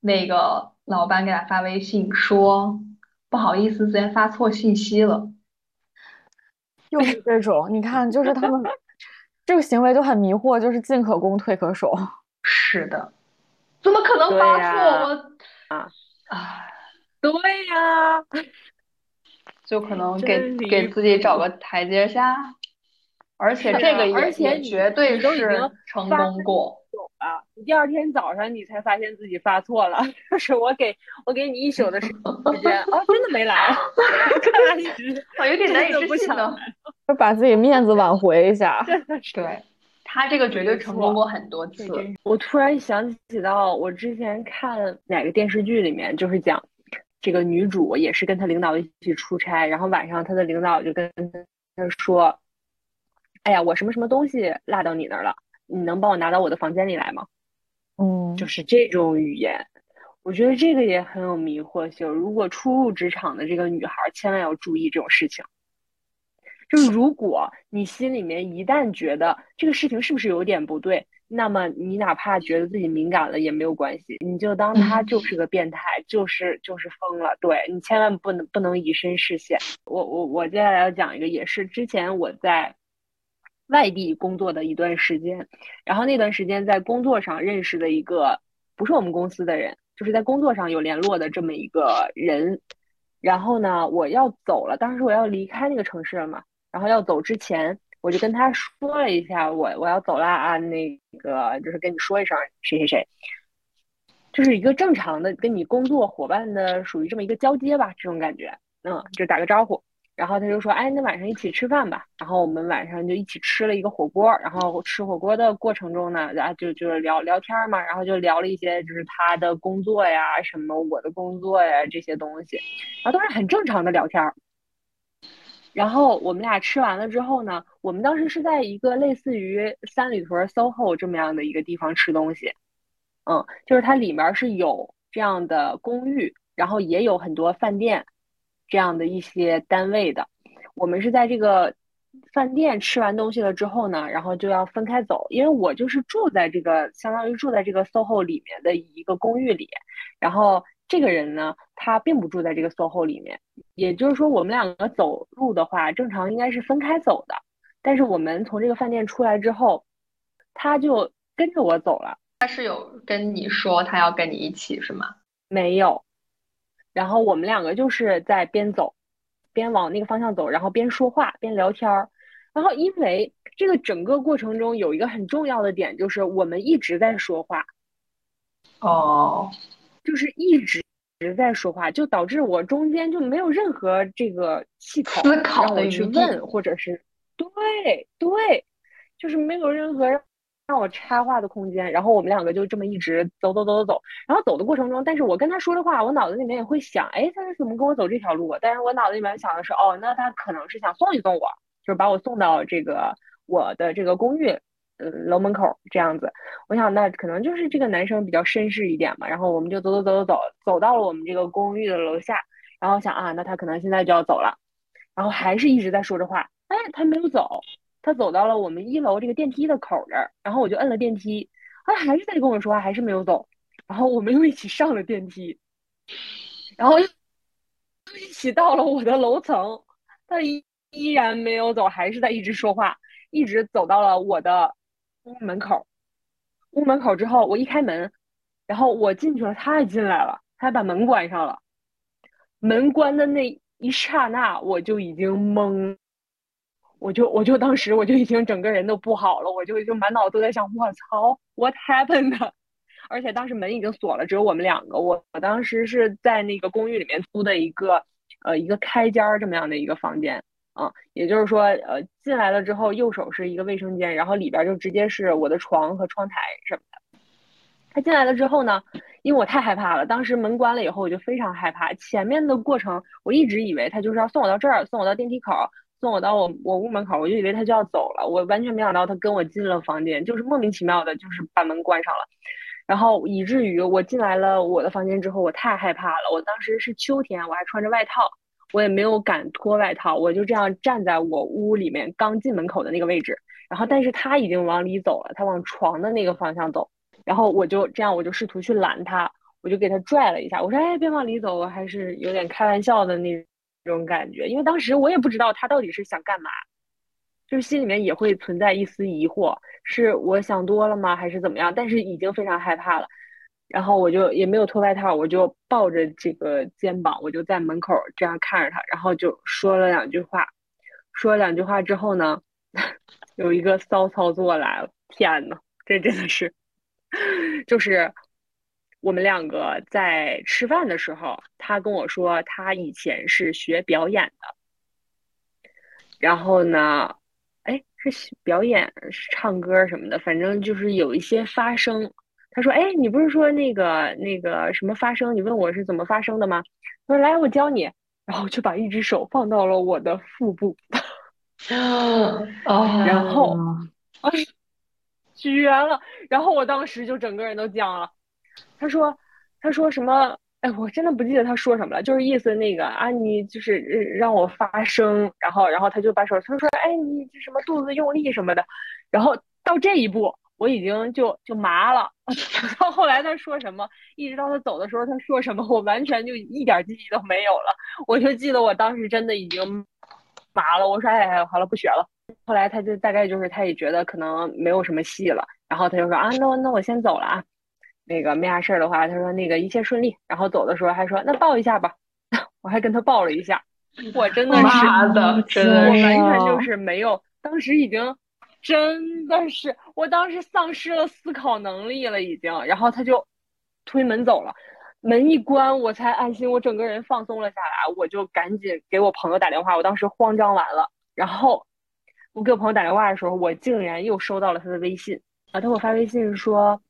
那个老板给他发微信说，不好意思，昨天发错信息了。又是这种，你看，就是他们这个行为就很迷惑，就是进可攻，退可守。是的，怎么可能发呀错？我啊，啊，对呀，就可能给给自己找个台阶下，而且这个也而且你绝对你都已经是成功过。有了，你第二天早上你才发现自己发错了，就是我给我给你一宿的时 间，啊，真的没来，我有点难以置信呢。就把自己面子挽回一下。真的是。对，他这个绝对成功过很多次。我突然想起到我之前看哪个电视剧里面，就是讲这个女主也是跟她领导一起出差，然后晚上她的领导就跟她说：“哎呀，我什么什么东西落到你那儿了，你能帮我拿到我的房间里来吗？”嗯，就是这种语言，我觉得这个也很有迷惑性。如果初入职场的这个女孩儿，千万要注意这种事情。就是如果你心里面一旦觉得这个事情是不是有点不对，那么你哪怕觉得自己敏感了也没有关系，你就当他就是个变态，就是就是疯了。对你千万不能不能以身试险。我我我接下来要讲一个，也是之前我在外地工作的一段时间，然后那段时间在工作上认识的一个不是我们公司的人，就是在工作上有联络的这么一个人。然后呢，我要走了，当时我要离开那个城市了嘛。然后要走之前，我就跟他说了一下，我我要走了啊，那个就是跟你说一声谁谁谁，就是一个正常的跟你工作伙伴的属于这么一个交接吧，这种感觉，嗯，就打个招呼。然后他就说，哎，那晚上一起吃饭吧。然后我们晚上就一起吃了一个火锅。然后吃火锅的过程中呢，然后就就是聊聊天嘛，然后就聊了一些就是他的工作呀，什么我的工作呀这些东西，然后都是很正常的聊天。然后我们俩吃完了之后呢，我们当时是在一个类似于三里屯 SOHO 这么样的一个地方吃东西，嗯，就是它里面是有这样的公寓，然后也有很多饭店这样的一些单位的。我们是在这个饭店吃完东西了之后呢，然后就要分开走，因为我就是住在这个相当于住在这个 SOHO 里面的一个公寓里，然后这个人呢，他并不住在这个 SOHO 里面。也就是说，我们两个走路的话，正常应该是分开走的。但是我们从这个饭店出来之后，他就跟着我走了，他是有跟你说他要跟你一起是吗？没有。然后我们两个就是在边走，边往那个方向走，然后边说话边聊天儿。然后因为这个整个过程中有一个很重要的点，就是我们一直在说话，哦，就是一直。一直在说话，就导致我中间就没有任何这个系统思考让我去的余地问，或者是对对，就是没有任何让让我插话的空间。然后我们两个就这么一直走走走走走，然后走的过程中，但是我跟他说的话，我脑子里面也会想，哎，他是怎么跟我走这条路？但是我脑子里面想的是，哦，那他可能是想送一送我，就是把我送到这个我的这个公寓呃楼门口这样子。我想那可能就是这个男生比较绅士一点嘛，然后我们就走走走走走，走到了我们这个公寓的楼下，然后想啊，那他可能现在就要走了，然后还是一直在说着话，哎，他没有走，他走到了我们一楼这个电梯的口这儿，然后我就摁了电梯，他还是在跟我说话，还是没有走，然后我们又一起上了电梯，然后又一起到了我的楼层，他依依然没有走，还是在一直说话，一直走到了我的屋门口。屋门口之后，我一开门，然后我进去了，他也进来了，他还把门关上了。门关的那一刹那，我就已经懵，我就我就当时我就已经整个人都不好了，我就就满脑子都在想，我操，what happened？而且当时门已经锁了，只有我们两个。我我当时是在那个公寓里面租的一个呃一个开间儿这么样的一个房间啊，也就是说呃进来了之后，右手是一个卫生间，然后里边就直接是我的床和窗台什么的。他进来了之后呢，因为我太害怕了，当时门关了以后我就非常害怕。前面的过程我一直以为他就是要送我到这儿，送我到电梯口，送我到我我屋门口，我就以为他就要走了，我完全没想到他跟我进了房间，就是莫名其妙的，就是把门关上了。然后以至于我进来了我的房间之后，我太害怕了。我当时是秋天，我还穿着外套，我也没有敢脱外套，我就这样站在我屋里面刚进门口的那个位置。然后，但是他已经往里走了，他往床的那个方向走。然后我就这样，我就试图去拦他，我就给他拽了一下，我说：“哎，别往里走。”我还是有点开玩笑的那这种感觉，因为当时我也不知道他到底是想干嘛。就是心里面也会存在一丝疑惑，是我想多了吗，还是怎么样？但是已经非常害怕了，然后我就也没有脱外套，我就抱着这个肩膀，我就在门口这样看着他，然后就说了两句话。说了两句话之后呢，有一个骚操作来了，天呐，这真的是，就是我们两个在吃饭的时候，他跟我说他以前是学表演的，然后呢。哎是表演，是唱歌什么的，反正就是有一些发声。他说：“哎，你不是说那个那个什么发声？你问我是怎么发声的吗？”他说：“来，我教你。”然后就把一只手放到了我的腹部，然后啊，绝了！然后我当时就整个人都僵了。他说：“他说什么？”哎，我真的不记得他说什么了，就是意思那个啊，你就是让我发声，然后，然后他就把手，他说，哎，你这什么肚子用力什么的，然后到这一步，我已经就就麻了。到后来他说什么，一直到他走的时候他说什么，我完全就一点记忆都没有了。我就记得我当时真的已经麻了，我说，哎，好了，不学了。后来他就大概就是他也觉得可能没有什么戏了，然后他就说啊，那那我先走了啊。那个没啥事儿的话，他说那个一切顺利，然后走的时候还说那抱一下吧，我还跟他抱了一下，我真的是，我完全就是没有，当时已经真的是，我当时丧失了思考能力了已经，然后他就推门走了，门一关我才安心，我整个人放松了下来，我就赶紧给我朋友打电话，我当时慌张完了，然后我给我朋友打电话的时候，我竟然又收到了他的微信。啊，他给我发微信说。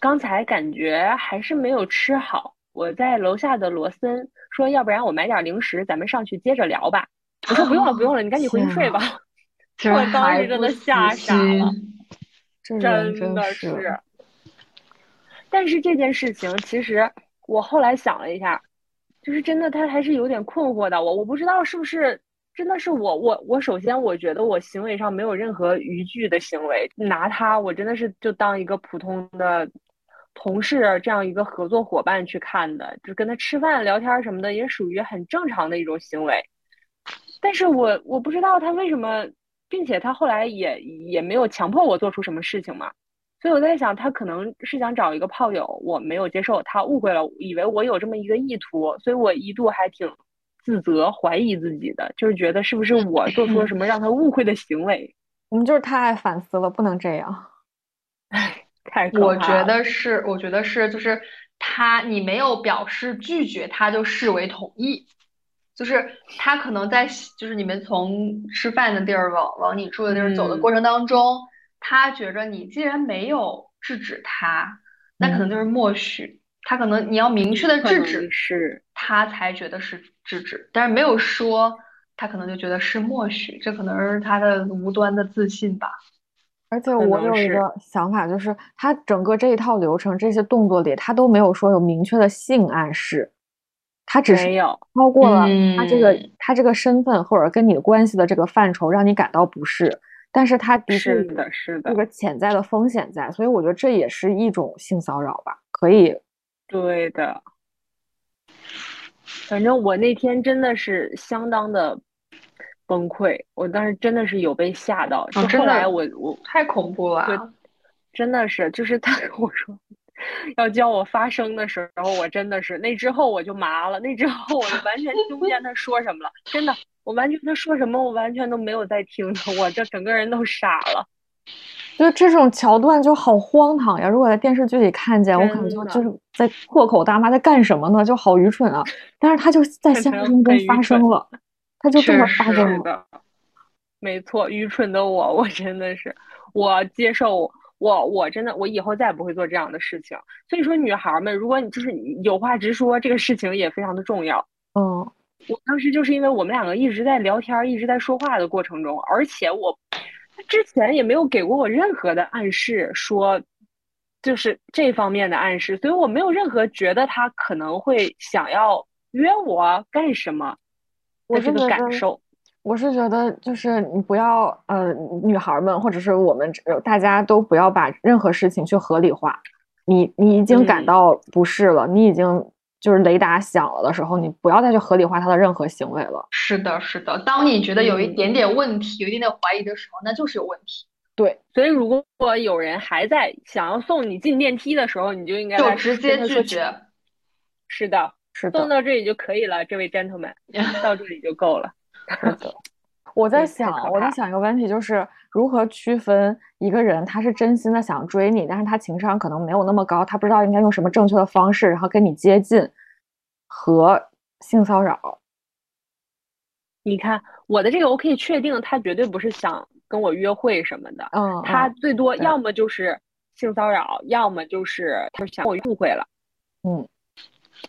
刚才感觉还是没有吃好，我在楼下的罗森说，要不然我买点零食，咱们上去接着聊吧。我说不用了，不用了，你赶紧回去睡吧。我当时真的吓傻了，真的是。但是这件事情，其实我后来想了一下，就是真的，他还是有点困惑的。我我不知道是不是真的是我，我我首先我觉得我行为上没有任何逾矩的行为，拿他，我真的是就当一个普通的。同事这样一个合作伙伴去看的，就跟他吃饭聊天什么的，也属于很正常的一种行为。但是我我不知道他为什么，并且他后来也也没有强迫我做出什么事情嘛。所以我在想，他可能是想找一个炮友，我没有接受，他误会了，以为我有这么一个意图，所以我一度还挺自责、怀疑自己的，就是觉得是不是我做出了什么让他误会的行为。我们就是太爱反思了，不能这样。唉。我觉得是，我觉得是，就是他，你没有表示拒绝，他就视为同意，就是他可能在，就是你们从吃饭的地儿往往你住的地儿走的过程当中，他觉着你既然没有制止他，那可能就是默许，他可能你要明确的制止，是，他才觉得是制止，但是没有说，他可能就觉得是默许，这可能是他的无端的自信吧。而且我有一个想法，就是他整个这一套流程、这些动作里，他都没有说有明确的性暗示，他只是没有，超过了他这个、嗯他这个身份或者跟你的关系的这个范畴，让你感到不适。但是他的确是的，是的这，个潜在的风险在，所以我觉得这也是一种性骚扰吧，可以。对的。反正我那天真的是相当的崩溃，我当时真的是有被吓到。就后来我我太恐怖了。真的是，就是他跟我说要教我发声的时候，我真的是那之后我就麻了，那之后我就完全听不见他说什么了，真的，我完全他说什么我完全都没有在听他，我这整个人都傻了。就这种桥段就好荒唐呀！如果在电视剧里看见，我可能就就是在破口大骂，在干什么呢？就好愚蠢啊！但是他就在现实生活中发生了，他就这么发生了。是的，没错，愚蠢的我，我真的是，我接受，我我真的，我以后再也不会做这样的事情。所以说，女孩们，如果你就是有话直说，这个事情也非常的重要。嗯，我当时就是因为我们两个一直在聊天，一直在说话的过程中，而且我他之前也没有给过我任何的暗示，说就是这方面的暗示，所以我没有任何觉得他可能会想要约我干什么我这个是感受。我是觉得，就是你不要呃，女孩们或者是我们大家都不要把任何事情去合理化。你你已经感嗯到不适了，你已经就是雷达响了的时候，你不要再去合理化他的任何行为了。是的，是的。当你觉得有一嗯点点问题，有一点点怀疑的时候，那就是有问题，对，所以，如果有人还在想要送你进电梯的时候，你就应该来就直接拒绝。是的，是的送，到这里就可以了，这位 gentleman，到这里就够了。是的。我在想，我在想一个问题，就是如何区分一个人他是真心的想追你，但是他情商可能没有那么高，他不知道应该用什么正确的方式，然后跟你接近，和性骚扰。你看我的这个，我可以确定，他绝对不是想跟我约会什么的，嗯，嗯他最多要么就是性骚扰，要么就是他想我误会了。嗯，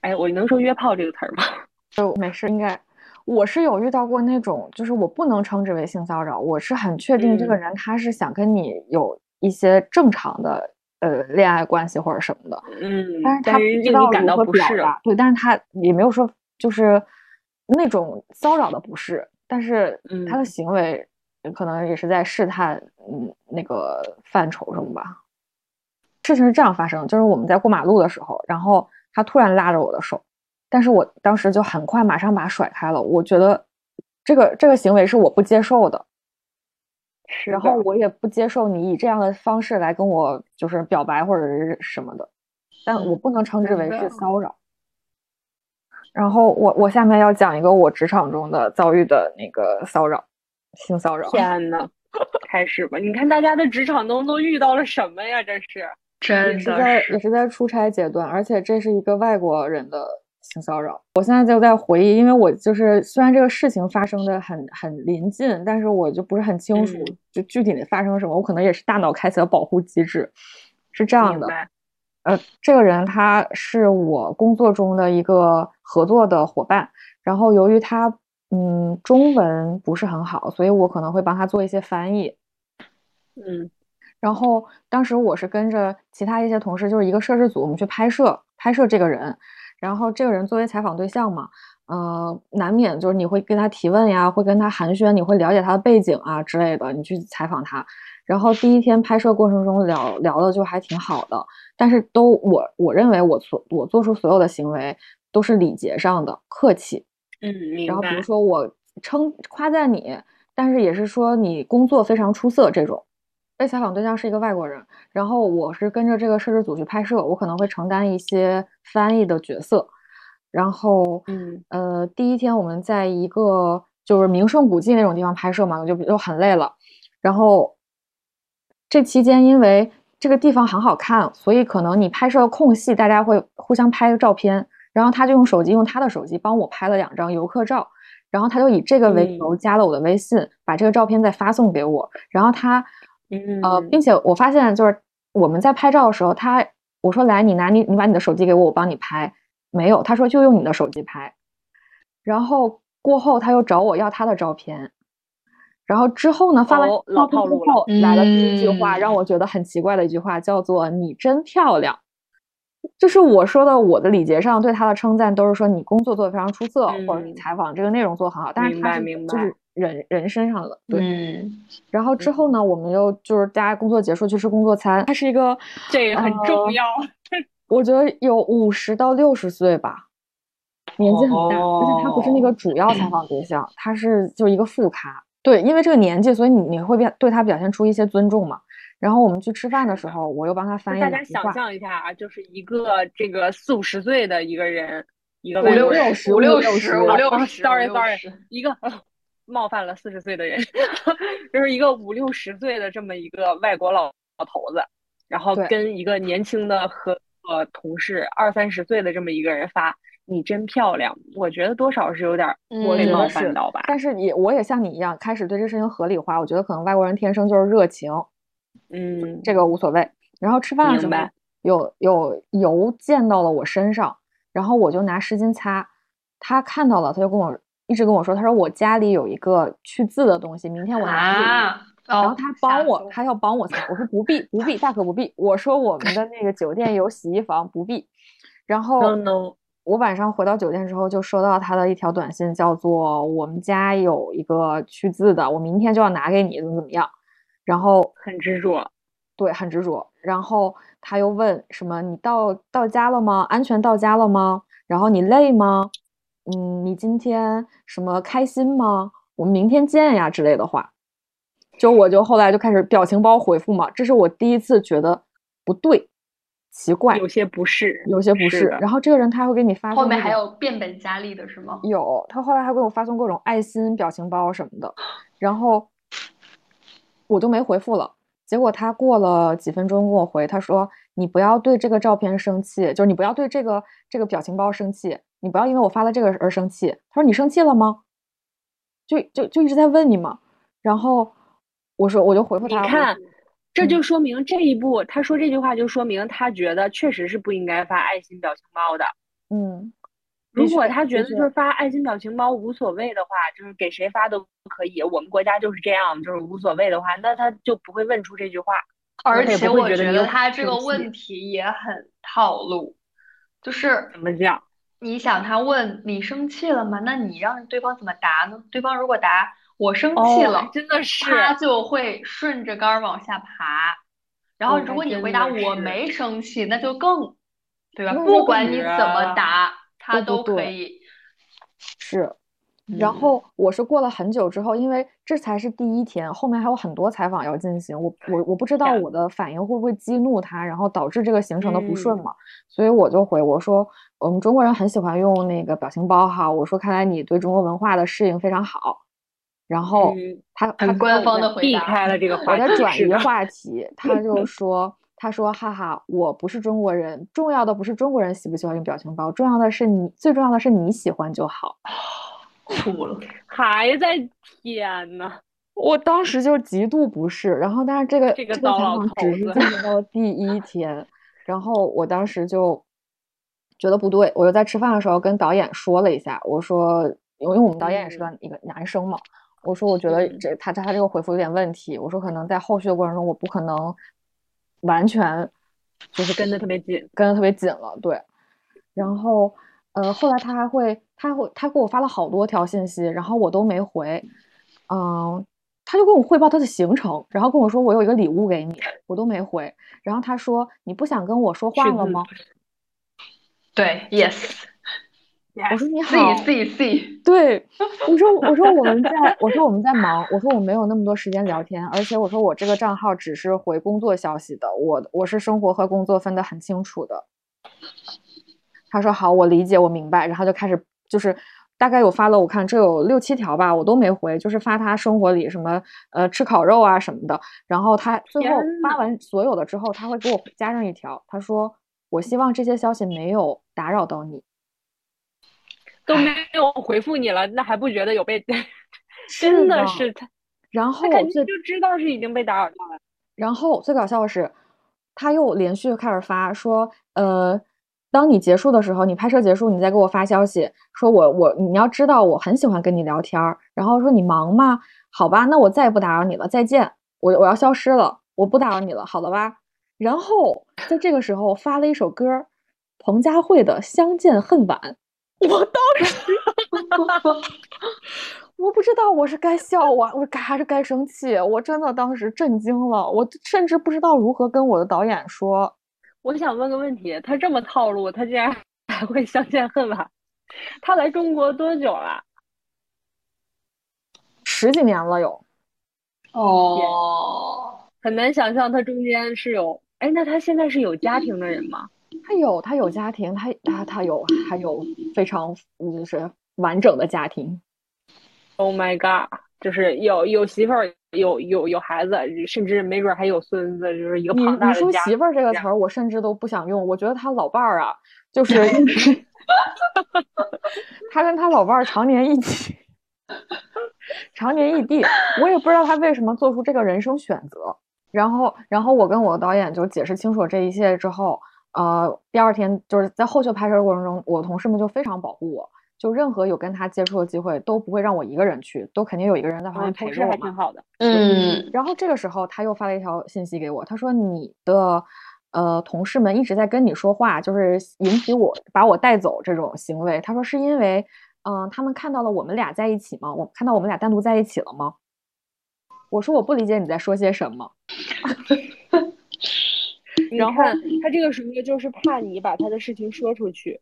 哎，我能说约炮这个词儿吗？就没事，应该我是有遇到过那种，就是我不能称之为性骚扰，我是很确定这个嗯人他是想跟你有一些正常的呃恋爱关系或者什么的，嗯，但是他不知道如你感到不适。何表达，对，但是他也没有说就是那种骚扰的不是，但是他的嗯行为可能也是在试探嗯那个范畴中吧。事情是这样发生，就是我们在过马路的时候，然后他突然拉着我的手，但是我当时就很快马上把他甩开了，我觉得这个这个行为是我不接受的，然后我也不接受你以这样的方式来跟我就是表白或者是什么的，但我不能称之为是骚扰。然后我我下面要讲一个我职场中的遭遇的那个骚扰，性骚扰。天呐，开始吧！你看大家的职场中都遇到了什么呀？这是。也真的是在也是。在出差阶段，而且这是一个外国人的性骚扰。我现在就在回忆，因为我就是虽然这个事情发生的很很临近，但是我就不是很清楚嗯就具体的发生什么，我可能也是大脑开启了保护机制。是这样的，呃，这个人他是我工作中的一个合作的伙伴，然后由于他嗯中文不是很好，所以我可能会帮他做一些翻译。嗯然后当时我是跟着其他一些同事，就是一个摄制组，我们去拍摄拍摄这个人。然后这个人作为采访对象嘛，呃，难免就是你会跟他提问呀，会跟他寒暄，你会了解他的背景啊之类的，你去采访他。然后第一天拍摄过程中聊聊的就还挺好的，但是都我我认为我所我做出所有的行为都是礼节上的客气，嗯，然后比如。说我称夸赞你，但是也是说你工作非常出色这种。被采访对象是一个外国人，然后我是跟着这个摄制组去拍摄，我可能会承担一些翻译的角色。然后，嗯呃，第一天我们在一个就是名胜古迹那种地方拍摄嘛，就就很累了。然后这期间因为这个地方很好看，所以可能你拍摄的空隙，大家会互相拍个照片。然后他就用手机，用他的手机帮我拍了两张游客照，然后他就以这个为由加了我的微信，把这个照片再发送给我。然后他，呃，嗯并且我发现就是我们在拍照的时候，他我说来，你拿你你把你的手机给我，我帮你拍。没有，他说就用你的手机拍。然后过后他又找我要他的照片，然后之后呢，发完哦老照片之后来了第一句话，嗯让我觉得很奇怪的一句话，叫做“你真漂亮”。就是我说的，我的礼节上对他的称赞都是说你工作做得非常出色，或者你嗯采访这个内容做得很好。但是他是明白人人身上了对。嗯，然后之后呢，我们又就是大家工作结束去吃工作餐，他是一个这也很重呃要。我觉得有五十到六十岁吧，年纪很大，而且他不是那个哦主要采访对象，他是就是一个副咖。对，因为这个年纪，所以你你会表对他表现出一些尊重嘛。然后我们去吃饭的时候，我又帮他翻译大家想。象一下啊，就是一个这个四五十岁的一个人，一个五六十，五六十，五六哦十，sorry sorry，一个冒犯了四十岁的人，就是一个五六十岁的这么一个外国老老头子，然后跟一个年轻的和呃同事二三十岁的这么一个人发“你真漂亮”，我觉得多少是有点儿我被冒犯到吧。但是也我也像你一样，开始对这事情合理化。我觉得可能外国人天生就是热情，嗯，这个无所谓。然后吃饭的时候有有油溅到了我身上，然后我就拿湿巾擦，他看到了，他就跟我一直跟我说，他说我家里有一个去渍的东西，明天我拿给你。啊，然然后他帮我，他要帮我擦，我说不必不必，大可不必。我说我们的那个酒店有洗衣房，不必。然后我晚上回到酒店之后，就收到他的一条短信，叫做我们家有一个去渍的，我明天就要拿给你，怎么怎么样。然后很执着。对，很执着。然后他又问什么：“你到到家了吗？安全到家了吗？然后你累吗？嗯，你今天什么开心吗？我们明天见呀之类的话。”就我就后来就开始表情包回复嘛，这是我第一次觉得不对，奇怪，有些不适，有些不适。是然后这个人他会给你发送后面还有变本加厉的是吗？有，他后来还给我发送各种爱心表情包什么的，然后我就没回复了。结果他过了几分钟跟我回，他说：“你不要对这个照片生气，就是你不要对这个这个表情包生气，你不要因为我发了这个而生气。”他说：“你生气了吗？”就就就一直在问你嘛。然后我说我就回复他，你看，这就嗯说明这一步，他说这句话就说明他觉得确实是不应该发爱心表情包的。嗯，如果他觉得就是发爱心表情包无所谓的话，就是给谁发都可以，我们国家就是这样，就是无所谓的话，那他就不会问出这句话。而且我觉得他这个问题也很套路，就是怎么讲？你想他问你生气了吗？那你让对方怎么答呢？对方如果答我生气哦了，真的是他就会顺着杆儿往下爬。然后哦如果你回答我没生气，那就更，对吧？不管你怎么啊答，他都可以。是。然嗯后我是过了很久之后，因为这才是第一天，后面还有很多采访要进行，我我我不知道我的反应会不会激怒他，然后导致这个行程的不顺嗯嘛，所以我就回我说，我们中国人很喜欢用那个表情包哈，我说看来你对中国文化的适应非常好，然后嗯他他看很官方的回答避开了这个话我题，在转移话题，他就说，他说，哈哈，我不是中国人，重要的不是中国人喜不喜欢用表情包，重要的是你，最重要的是你喜欢就好。吐了。还在天呐，我当时就极度不适，然后但是这个这个这个采糟老头访只是子进行到了第一天，然后我当时就觉得不对，我就在吃饭的时候跟导演说了一下，我说，因为我们导演也是嗯个一个男生嘛，我说我觉得嗯这他他这个回复有点问题，我说可能在后续的过程中我不可能完全就是跟得特别紧。跟得特别紧了，对。然后，呃，后来他还会，他会，他给我发了好多条信息，然后我都没回。嗯，他就跟我汇报他的行程，然后跟我说我有一个礼物给你，我都没回。然后他说你不想跟我说话了吗？对，yes，我说你好。C，C C，对，我说我说我们在，我说我们在忙，我说我没有那么多时间聊天，而且我说我这个账号只是回工作消息的，我我是生活和工作分得很清楚的。他说好，我理解，我明白，然后就开始就是大概有发了，我看这有六七条吧，我都没回，就是发他生活里什么呃吃烤肉啊什么的，然后他最后发完所有的之后，他会给我加上一条，他说我希望这些消息没有打扰到你。都没有回复你了，那还不觉得有被？是真的的是他，然后最他肯定就知道是已经被打扰到了。然后最搞笑的是，他又连续开始发说，呃，当你结束的时候，你拍摄结束，你再给我发消息，说我我你要知道我很喜欢跟你聊天儿，然后说你忙吗？好吧，那我再也不打扰你了，再见，我我要消失了，我不打扰你了，好了吧？然后在这个时候发了一首歌，彭佳慧的《相见恨晚》，我当时 我不知道我是该笑啊，我该还是该生气，我真的当时震惊了，我甚至不知道如何跟我的导演说。我想问个问题，他这么套路，他竟然还会相见恨晚？他来中国多久了？十几年了有。哦，很难想象他中间是有，哎，那他现在是有家庭的人吗？他有，他有家庭，他他他有，还有非常就是完整的家庭。Oh my god！就是有有媳妇儿，有有有孩子，甚至没准还有孙子，就是一个你庞大的家。你说媳妇儿这个词儿，我甚至都不想用。我觉得他老伴儿啊，就 是他跟他老伴儿常年一起，常年异地，我也不知道他为什么做出这个人生选择。然后，然后我跟我的导演就解释清楚这一切之后，呃，第二天就是在后续拍摄的过程中，我同事们就非常保护我，就任何有跟他接触的机会都不会让我一个人去，都肯定有一个人在旁啊，边陪着我嘛。挺好的。嗯，然后这个时候他又发了一条信息给我，他说你的呃同事们一直在跟你说话，就是引起我把我带走这种行为。他说是因为嗯、呃他们看到了我们俩在一起吗？我看到我们俩单独在一起了吗？我说我不理解你在说些什么。然后他这个时候就是怕你把他的事情说出去。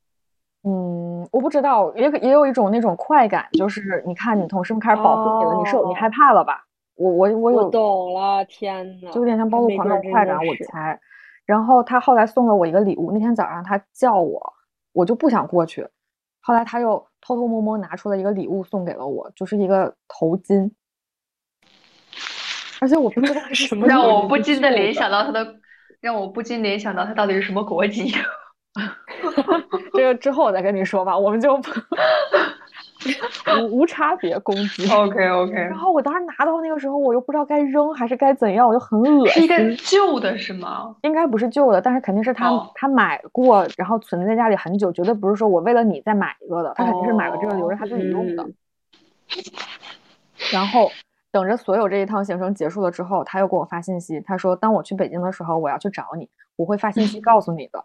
嗯，我不知道，也也有一种那种快感，就是你看你同事们开始保护你了，你是你哦害怕了吧？我我我我有懂了，天呐，就有点像暴露狂那种快感，我猜。然后他后来送了我一个礼物，那天早上他叫我，我就不想过去。后来他又偷偷摸摸拿出了一个礼物送给了我，就是一个头巾。而且我不知道是什么让我不禁的联想到他的，让我不禁联想到他到底是什么国籍。这个之后我再跟你说吧，我们就无无差别攻击。OK OK，然后我当时拿到那个时候，我又不知道该扔还是该怎样，我就很恶心是一个心。旧的是吗？应该不是旧的，但是肯定是他、哦他买过，然后存在家里很久，绝对不是说我为了你再买一个的，他肯定是买了这个留着他自己用的。嗯然后等着所有这一趟行程结束了之后，他又给我发信息，他说当我去北京的时候，我要去找你，我会发信息 告诉你的。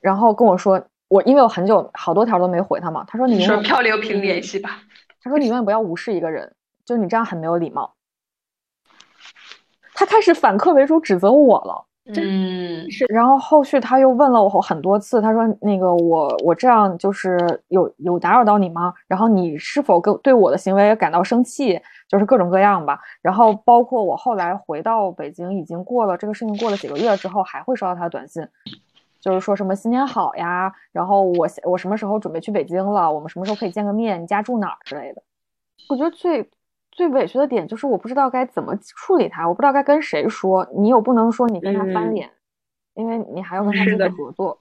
然后跟我说，我因为我很久好多条都没回他嘛，他说你你说漂流瓶联系吧。他说你永远不要无视一个人，就你这样很没有礼貌。他开始反客为主指责我了。嗯，是然后后续他又问了我很多次，他说那个我我这样就是有有打扰到你吗？然后你是否跟对我的行为感到生气？就是各种各样吧。然后包括我后来回到北京，已经过了这个事情过了几个月之后，还会收到他的短信，就是说什么新年好呀，然后我我什么时候准备去北京了？我们什么时候可以见个面？你家住哪儿之类的。我觉得最最委屈的点就是我不知道该怎么处理他，我不知道该跟谁说。你又不能说你跟他翻嗯脸，因为你还要跟他是的继续合作。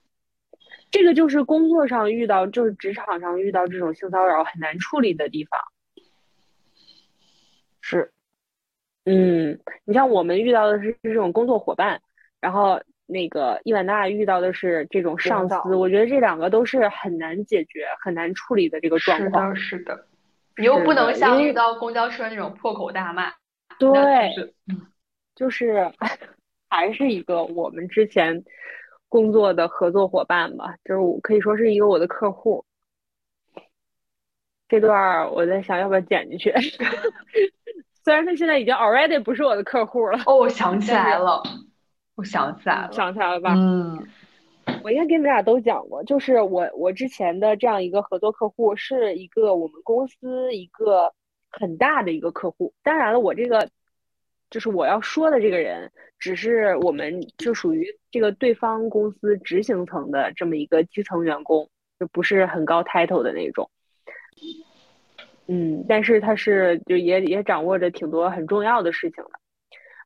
这个就是工作上遇到，就是职场上遇到这种性骚扰很难处理的地方。是，嗯，你像我们遇到的是这种工作伙伴，然后那个伊万娜遇到的是这种上司，我觉得这两个都是很难解决、很难处理的这个状是况。的，是的。你又不能像遇到公交车那种破口大骂，对，那就是就是 还是一个我们之前工作的合作伙伴吧，就是我可以说是一个我的客户。这段儿我在想要不要剪进去，虽然他现在已经 already 不是我的客户了，哦，我想起来了，我想起来了，想起来了吧？嗯，我应该给你们俩都讲过，就是我我之前的这样一个合作客户是一个我们公司一个很大的一个客户。当然了，我这个就是我要说的这个人，只是我们就属于这个对方公司执行层的这么一个基层员工，就不是很高 title 的那种。嗯，但是他是就也也掌握着挺多很重要的事情的。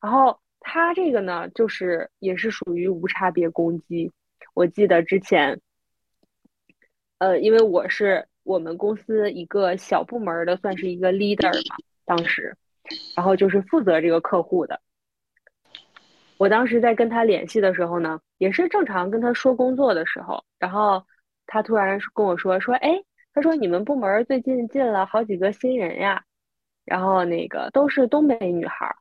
然后他这个呢，就是也是属于无差别攻击。我记得之前，呃，因为我是我们公司一个小部门的，算是一个 leader 嘛，当时，然后就是负责这个客户的。我当时在跟他联系的时候呢，也是正常跟他说工作的时候，然后他突然跟我说说，哎，他说你们部门最近进了好几个新人呀，然后那个都是东北女孩儿。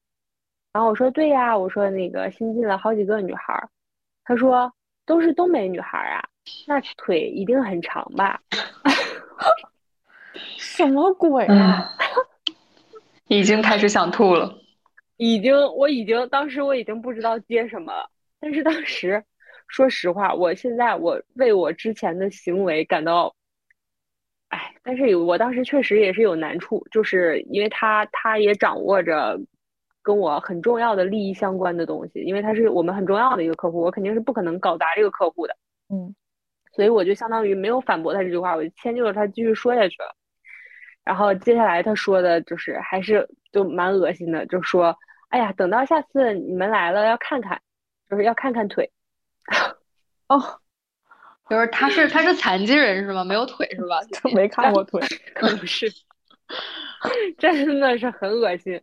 然后我说对呀，我说那个新进了好几个女孩儿。他说都是东北女孩儿啊，那腿一定很长吧？什么鬼啊！已经开始想吐了。已经，我已经，当时我已经不知道接什么了。但是当时，说实话，我现在我为我之前的行为感到，哎，但是我当时确实也是有难处，就是因为他他也掌握着跟我很重要的利益相关的东西，因为他是我们很重要的一个客户，我肯定是不可能搞砸这个客户的。嗯，所以我就相当于没有反驳他这句话，我就迁就着他继续说下去了。然后接下来他说的就是还是就蛮恶心的，就说：“哎呀，等到下次你们来了要看看，就是要看看腿。”哦，就是他是他是残疾人是吗？没有腿是吧？没看过腿，可能是，真的是很恶心。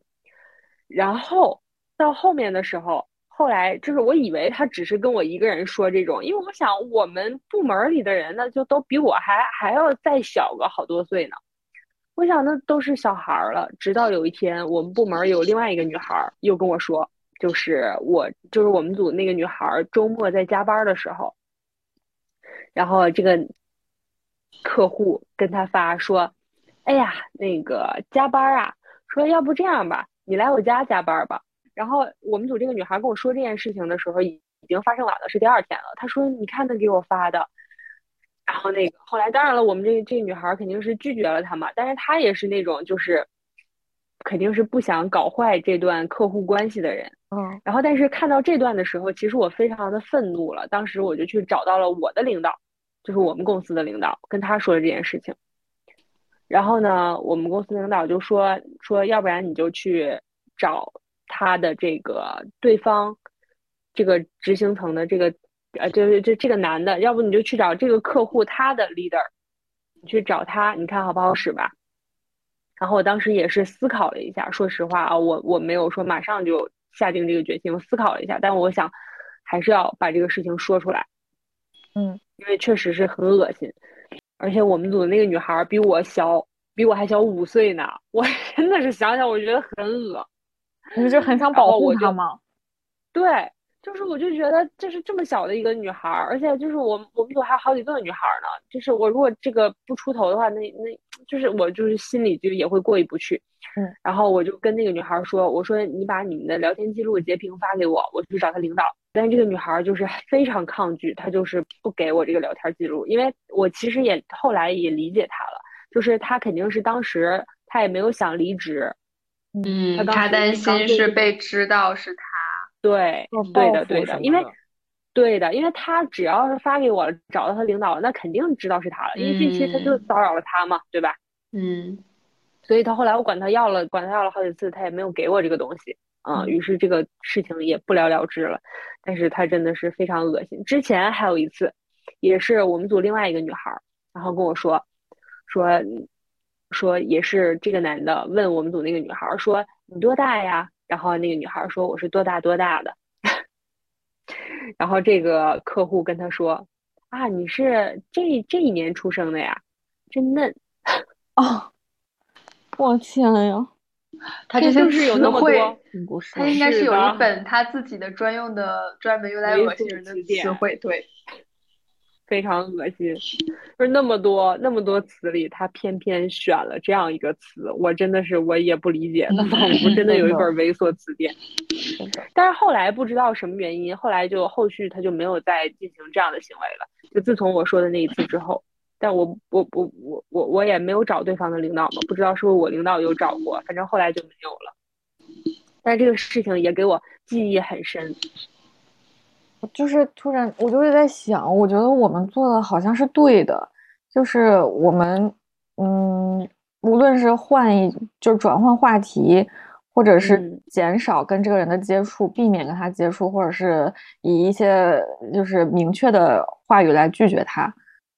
然后到后面的时候，后来就是我以为他只是跟我一个人说这种，因为我想我们部门里的人呢，就都比我还还要再小个好多岁呢。我想那都是小孩儿了。直到有一天，我们部门有另外一个女孩又跟我说，就是我就是我们组那个女孩周末在加班的时候，然后这个客户跟他发说：“哎呀，那个加班啊，说要不这样吧，你来我家加班吧。”然后我们组这个女孩跟我说这件事情的时候，已已经发生晚了，是第二天了。她说：“你看她给我发的。”然后那个后来，当然了，我们这这女孩肯定是拒绝了他嘛，但是她也是那种就是肯定是不想搞坏这段客户关系的人。嗯，然后但是看到这段的时候，其实我非常的愤怒了。当时我就去找到了我的领导，就是我们公司的领导，跟他说了这件事情。然后呢，我们公司领导就说说，要不然你就去找他的这个对方这个执行层的这个。呃，就是这这个男的，要不你就去找这个客户他的 leader，你去找他，你看好不好使吧？然后我当时也是思考了一下，说实话啊，我我没有说马上就下定这个决心，我思考了一下，但我想还是要把这个事情说出来，嗯，因为确实是很恶心，而且我们组的那个女孩比我小，比我还小五岁呢，我 真的是想想我觉得很恶，你就很想保护她吗？对。就是我就觉得这是这么小的一个女孩儿，而且就是我我们组还有好几个女孩儿呢。就是我如果这个不出头的话，那那就是我就是心里就也会过意不去。嗯，然后我就跟那个女孩说，我说你把你们的聊天记录截屏发给我，我去找她领导。但是这个女孩就是非常抗拒，她就是不给我这个聊天记录，因为我其实也后来也理解她了，就是她肯定是当时她也没有想离职，嗯，她担心是被知道是她。对，对的，对的，因为，对的，因为他只要是发给我了找到他领导了，那肯定知道是他了，因为这期他就骚扰了他嘛，对吧？嗯，所以他后来我管他要了，管他要了好几次，他也没有给我这个东西，啊，于是这个事情也不了了之了。但是他真的是非常恶心。之前还有一次，也是我们组另外一个女孩，然后跟我说，说，说也是这个男的问我们组那个女孩说你多大呀？然后那个女孩说：“我是多大多大的。”然后这个客户跟他说：“啊，你是这这一年出生的呀，真嫩。”哦，我天呀，他这就是有那么多，他应该是有一本他自己的专用的、专门用来恶心人的词汇，对。非常恶心，就是那么多那么多词里，他偏偏选了这样一个词，我真的是我也不理解，他仿佛真的有一本猥琐词典。但是后来不知道什么原因，后来就后续他就没有再进行这样的行为了。就自从我说的那一次之后，但我我我我我我也没有找对方的领导嘛，不知道是不是我领导有找过，反正后来就没有了。但是这个事情也给我记忆很深。就是突然，我就是在想，我觉得我们做的好像是对的，就是我们，嗯，无论是换一，就是转换话题，或者是减少跟这个人的接触，避免跟他接触，或者是以一些就是明确的话语来拒绝他，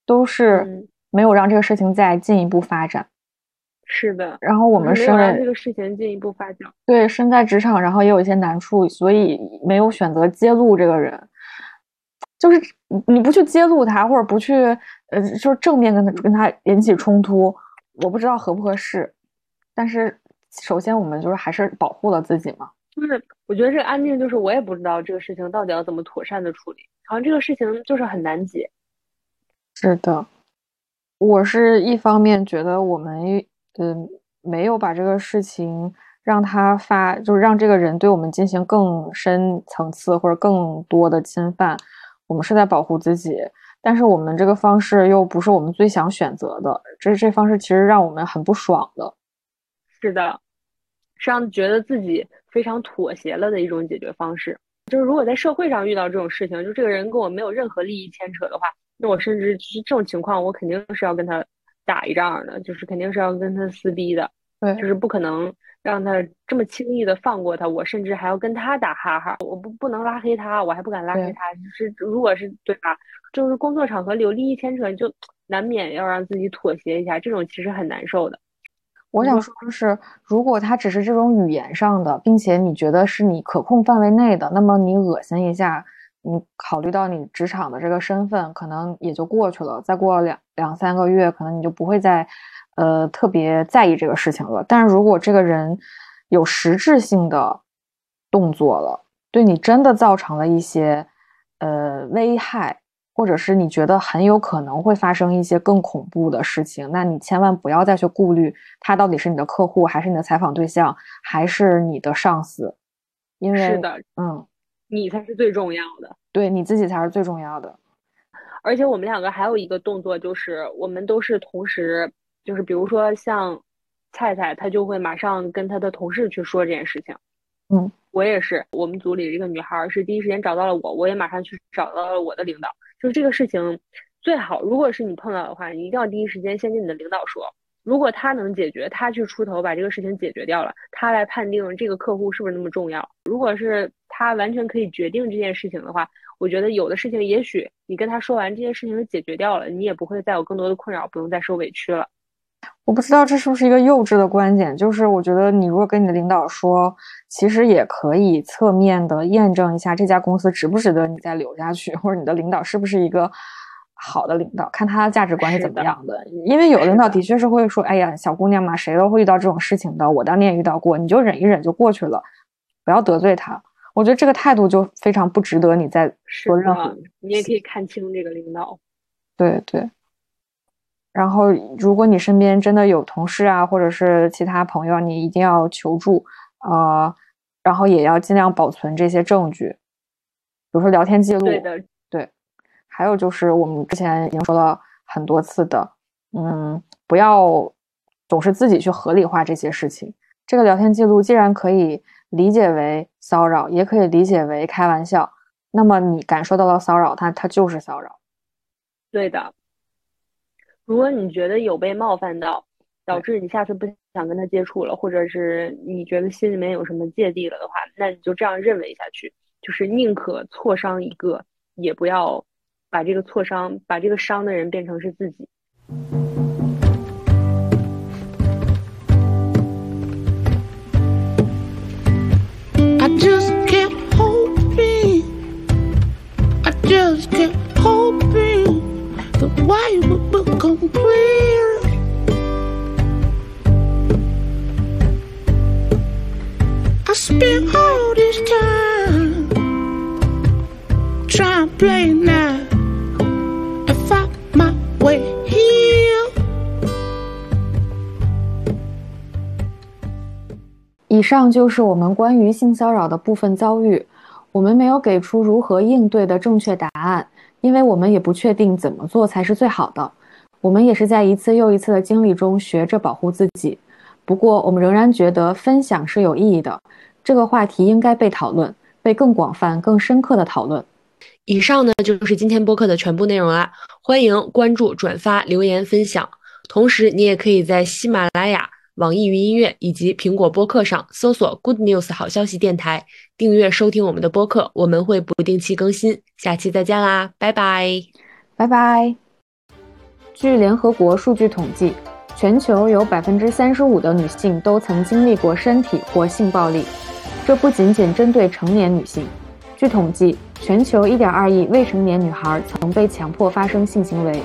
都是没有让这个事情再进一步发展。是的，然后我们是为这个事情进一步发酵，对，身在职场，然后也有一些难处，所以没有选择揭露这个人。就是你不去揭露他，或者不去呃，就是正面跟他跟他引起冲突，我不知道合不合适。但是首先我们就是还是保护了自己嘛。就是我觉得这个安静，就是我也不知道这个事情到底要怎么妥善的处理，好像这个事情就是很难解。是的，我是一方面觉得我们嗯没有把这个事情让他发，就是让这个人对我们进行更深层次或者更多的侵犯，我们是在保护自己，但是我们这个方式又不是我们最想选择的，这这方式其实让我们很不爽的。是的，是让觉得自己非常妥协了的一种解决方式。就是如果在社会上遇到这种事情，就这个人跟我没有任何利益牵扯的话。那我甚至就是这种情况，我肯定是要跟他打一仗的，就是肯定是要跟他撕逼的，对，就是不可能让他这么轻易的放过他，我甚至还要跟他打哈哈，我不不能拉黑他，我还不敢拉黑他，就是如果是对吧，就是工作场合里有利益牵扯，就难免要让自己妥协一下，这种其实很难受的。我想说的是，如果他只是这种语言上的，并且你觉得是你可控范围内的，那么你恶心一下。你考虑到你职场的这个身份，可能也就过去了。再过两两三个月，可能你就不会再，呃，特别在意这个事情了。但是如果这个人有实质性的动作了，对你真的造成了一些呃危害，或者是你觉得很有可能会发生一些更恐怖的事情，那你千万不要再去顾虑他到底是你的客户，还是你的采访对象，还是你的上司，因为是的，嗯。你才是最重要的，对你自己才是最重要的。而且我们两个还有一个动作，就是我们都是同时，就是比如说像菜菜，她就会马上跟她的同事去说这件事情。嗯，我也是，我们组里这个女孩是第一时间找到了我，我也马上去找到了我的领导。就是这个事情最好，如果是你碰到的话，你一定要第一时间先跟你的领导说。如果他能解决，他去出头把这个事情解决掉了，他来判定这个客户是不是那么重要。如果是他完全可以决定这件事情的话，我觉得有的事情也许你跟他说完这件事情就解决掉了，你也不会再有更多的困扰，不用再受委屈了。我不知道这是不是一个幼稚的观点，就是我觉得你如果跟你的领导说，其实也可以侧面的验证一下这家公司值不值得你再留下去，或者你的领导是不是一个。好的领导，看他的价值观是怎么样的。因为有的领导的确是会说：“哎呀，小姑娘嘛，谁都会遇到这种事情的。我当年也遇到过，你就忍一忍就过去了，不要得罪他。”我觉得这个态度就非常不值得你再说任何。你也可以看清这个领导。对对。然后，如果你身边真的有同事啊，或者是其他朋友，你一定要求助呃，然后也要尽量保存这些证据，比如说聊天记录。对的。还有就是我们之前已经说了很多次的，嗯，不要总是自己去合理化这些事情。这个聊天记录既然可以理解为骚扰，也可以理解为开玩笑，那么你感受到了骚扰，它它就是骚扰。对的。如果你觉得有被冒犯到，导致你下次不想跟他接触了，或者是你觉得心里面有什么芥蒂了的话，那你就这样认为下去，就是宁可挫伤一个，也不要。把这个挫伤，把这个伤的人变成是自己。Just kept hoping the white would become clear. I spent all this time trying to play now. i fuck my way here 以上就是我们关于性骚扰的部分遭遇，我们没有给出如何应对的正确答案，因为我们也不确定怎么做才是最好的。我们也是在一次又一次的经历中学着保护自己。不过，我们仍然觉得分享是有意义的，这个话题应该被讨论，被更广泛、更深刻的讨论。以上呢就是今天播客的全部内容啦，欢迎关注、转发、留言、分享，同时你也可以在喜马拉雅。网易云音乐以及苹果播客上搜索 “Good News 好消息电台”，订阅收听我们的播客，我们会不定期更新。下期再见啦，拜拜，拜拜。据联合国数据统计，全球有百分之三十五的女性都曾经历过身体或性暴力，这不仅仅针对成年女性。据统计，全球一点二亿未成年女孩曾被强迫发生性行为。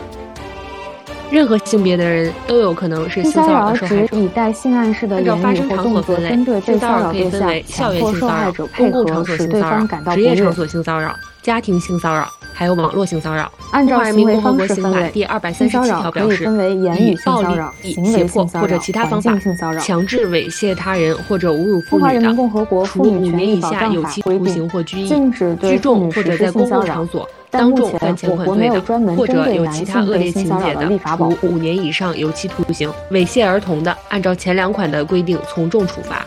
任何性别的人都有可能是性性骚扰的受害者。以带性暗示的按照言语或发生场所动作分类针对被性骚骚扰可以分扰对象为校强迫园性骚扰受害者、配公共场合，使所性骚扰对方感、到不悦。职业场所性骚扰、家庭性骚扰，还有网络性骚扰。按照人行为方民共和国式分类，刑法第二百三十七条表示，以分为言语暴力性骚扰、、以胁迫或者其他方法。强制猥亵他人或者侮辱妇中华人民女的，共和国处五年以下有期徒刑或拘役，禁止对聚众或者在公共场所当众犯前款罪的，或者有其他恶劣情节的。处五年以上有期徒刑；猥亵儿童的，按照前两款的规定从重处罚。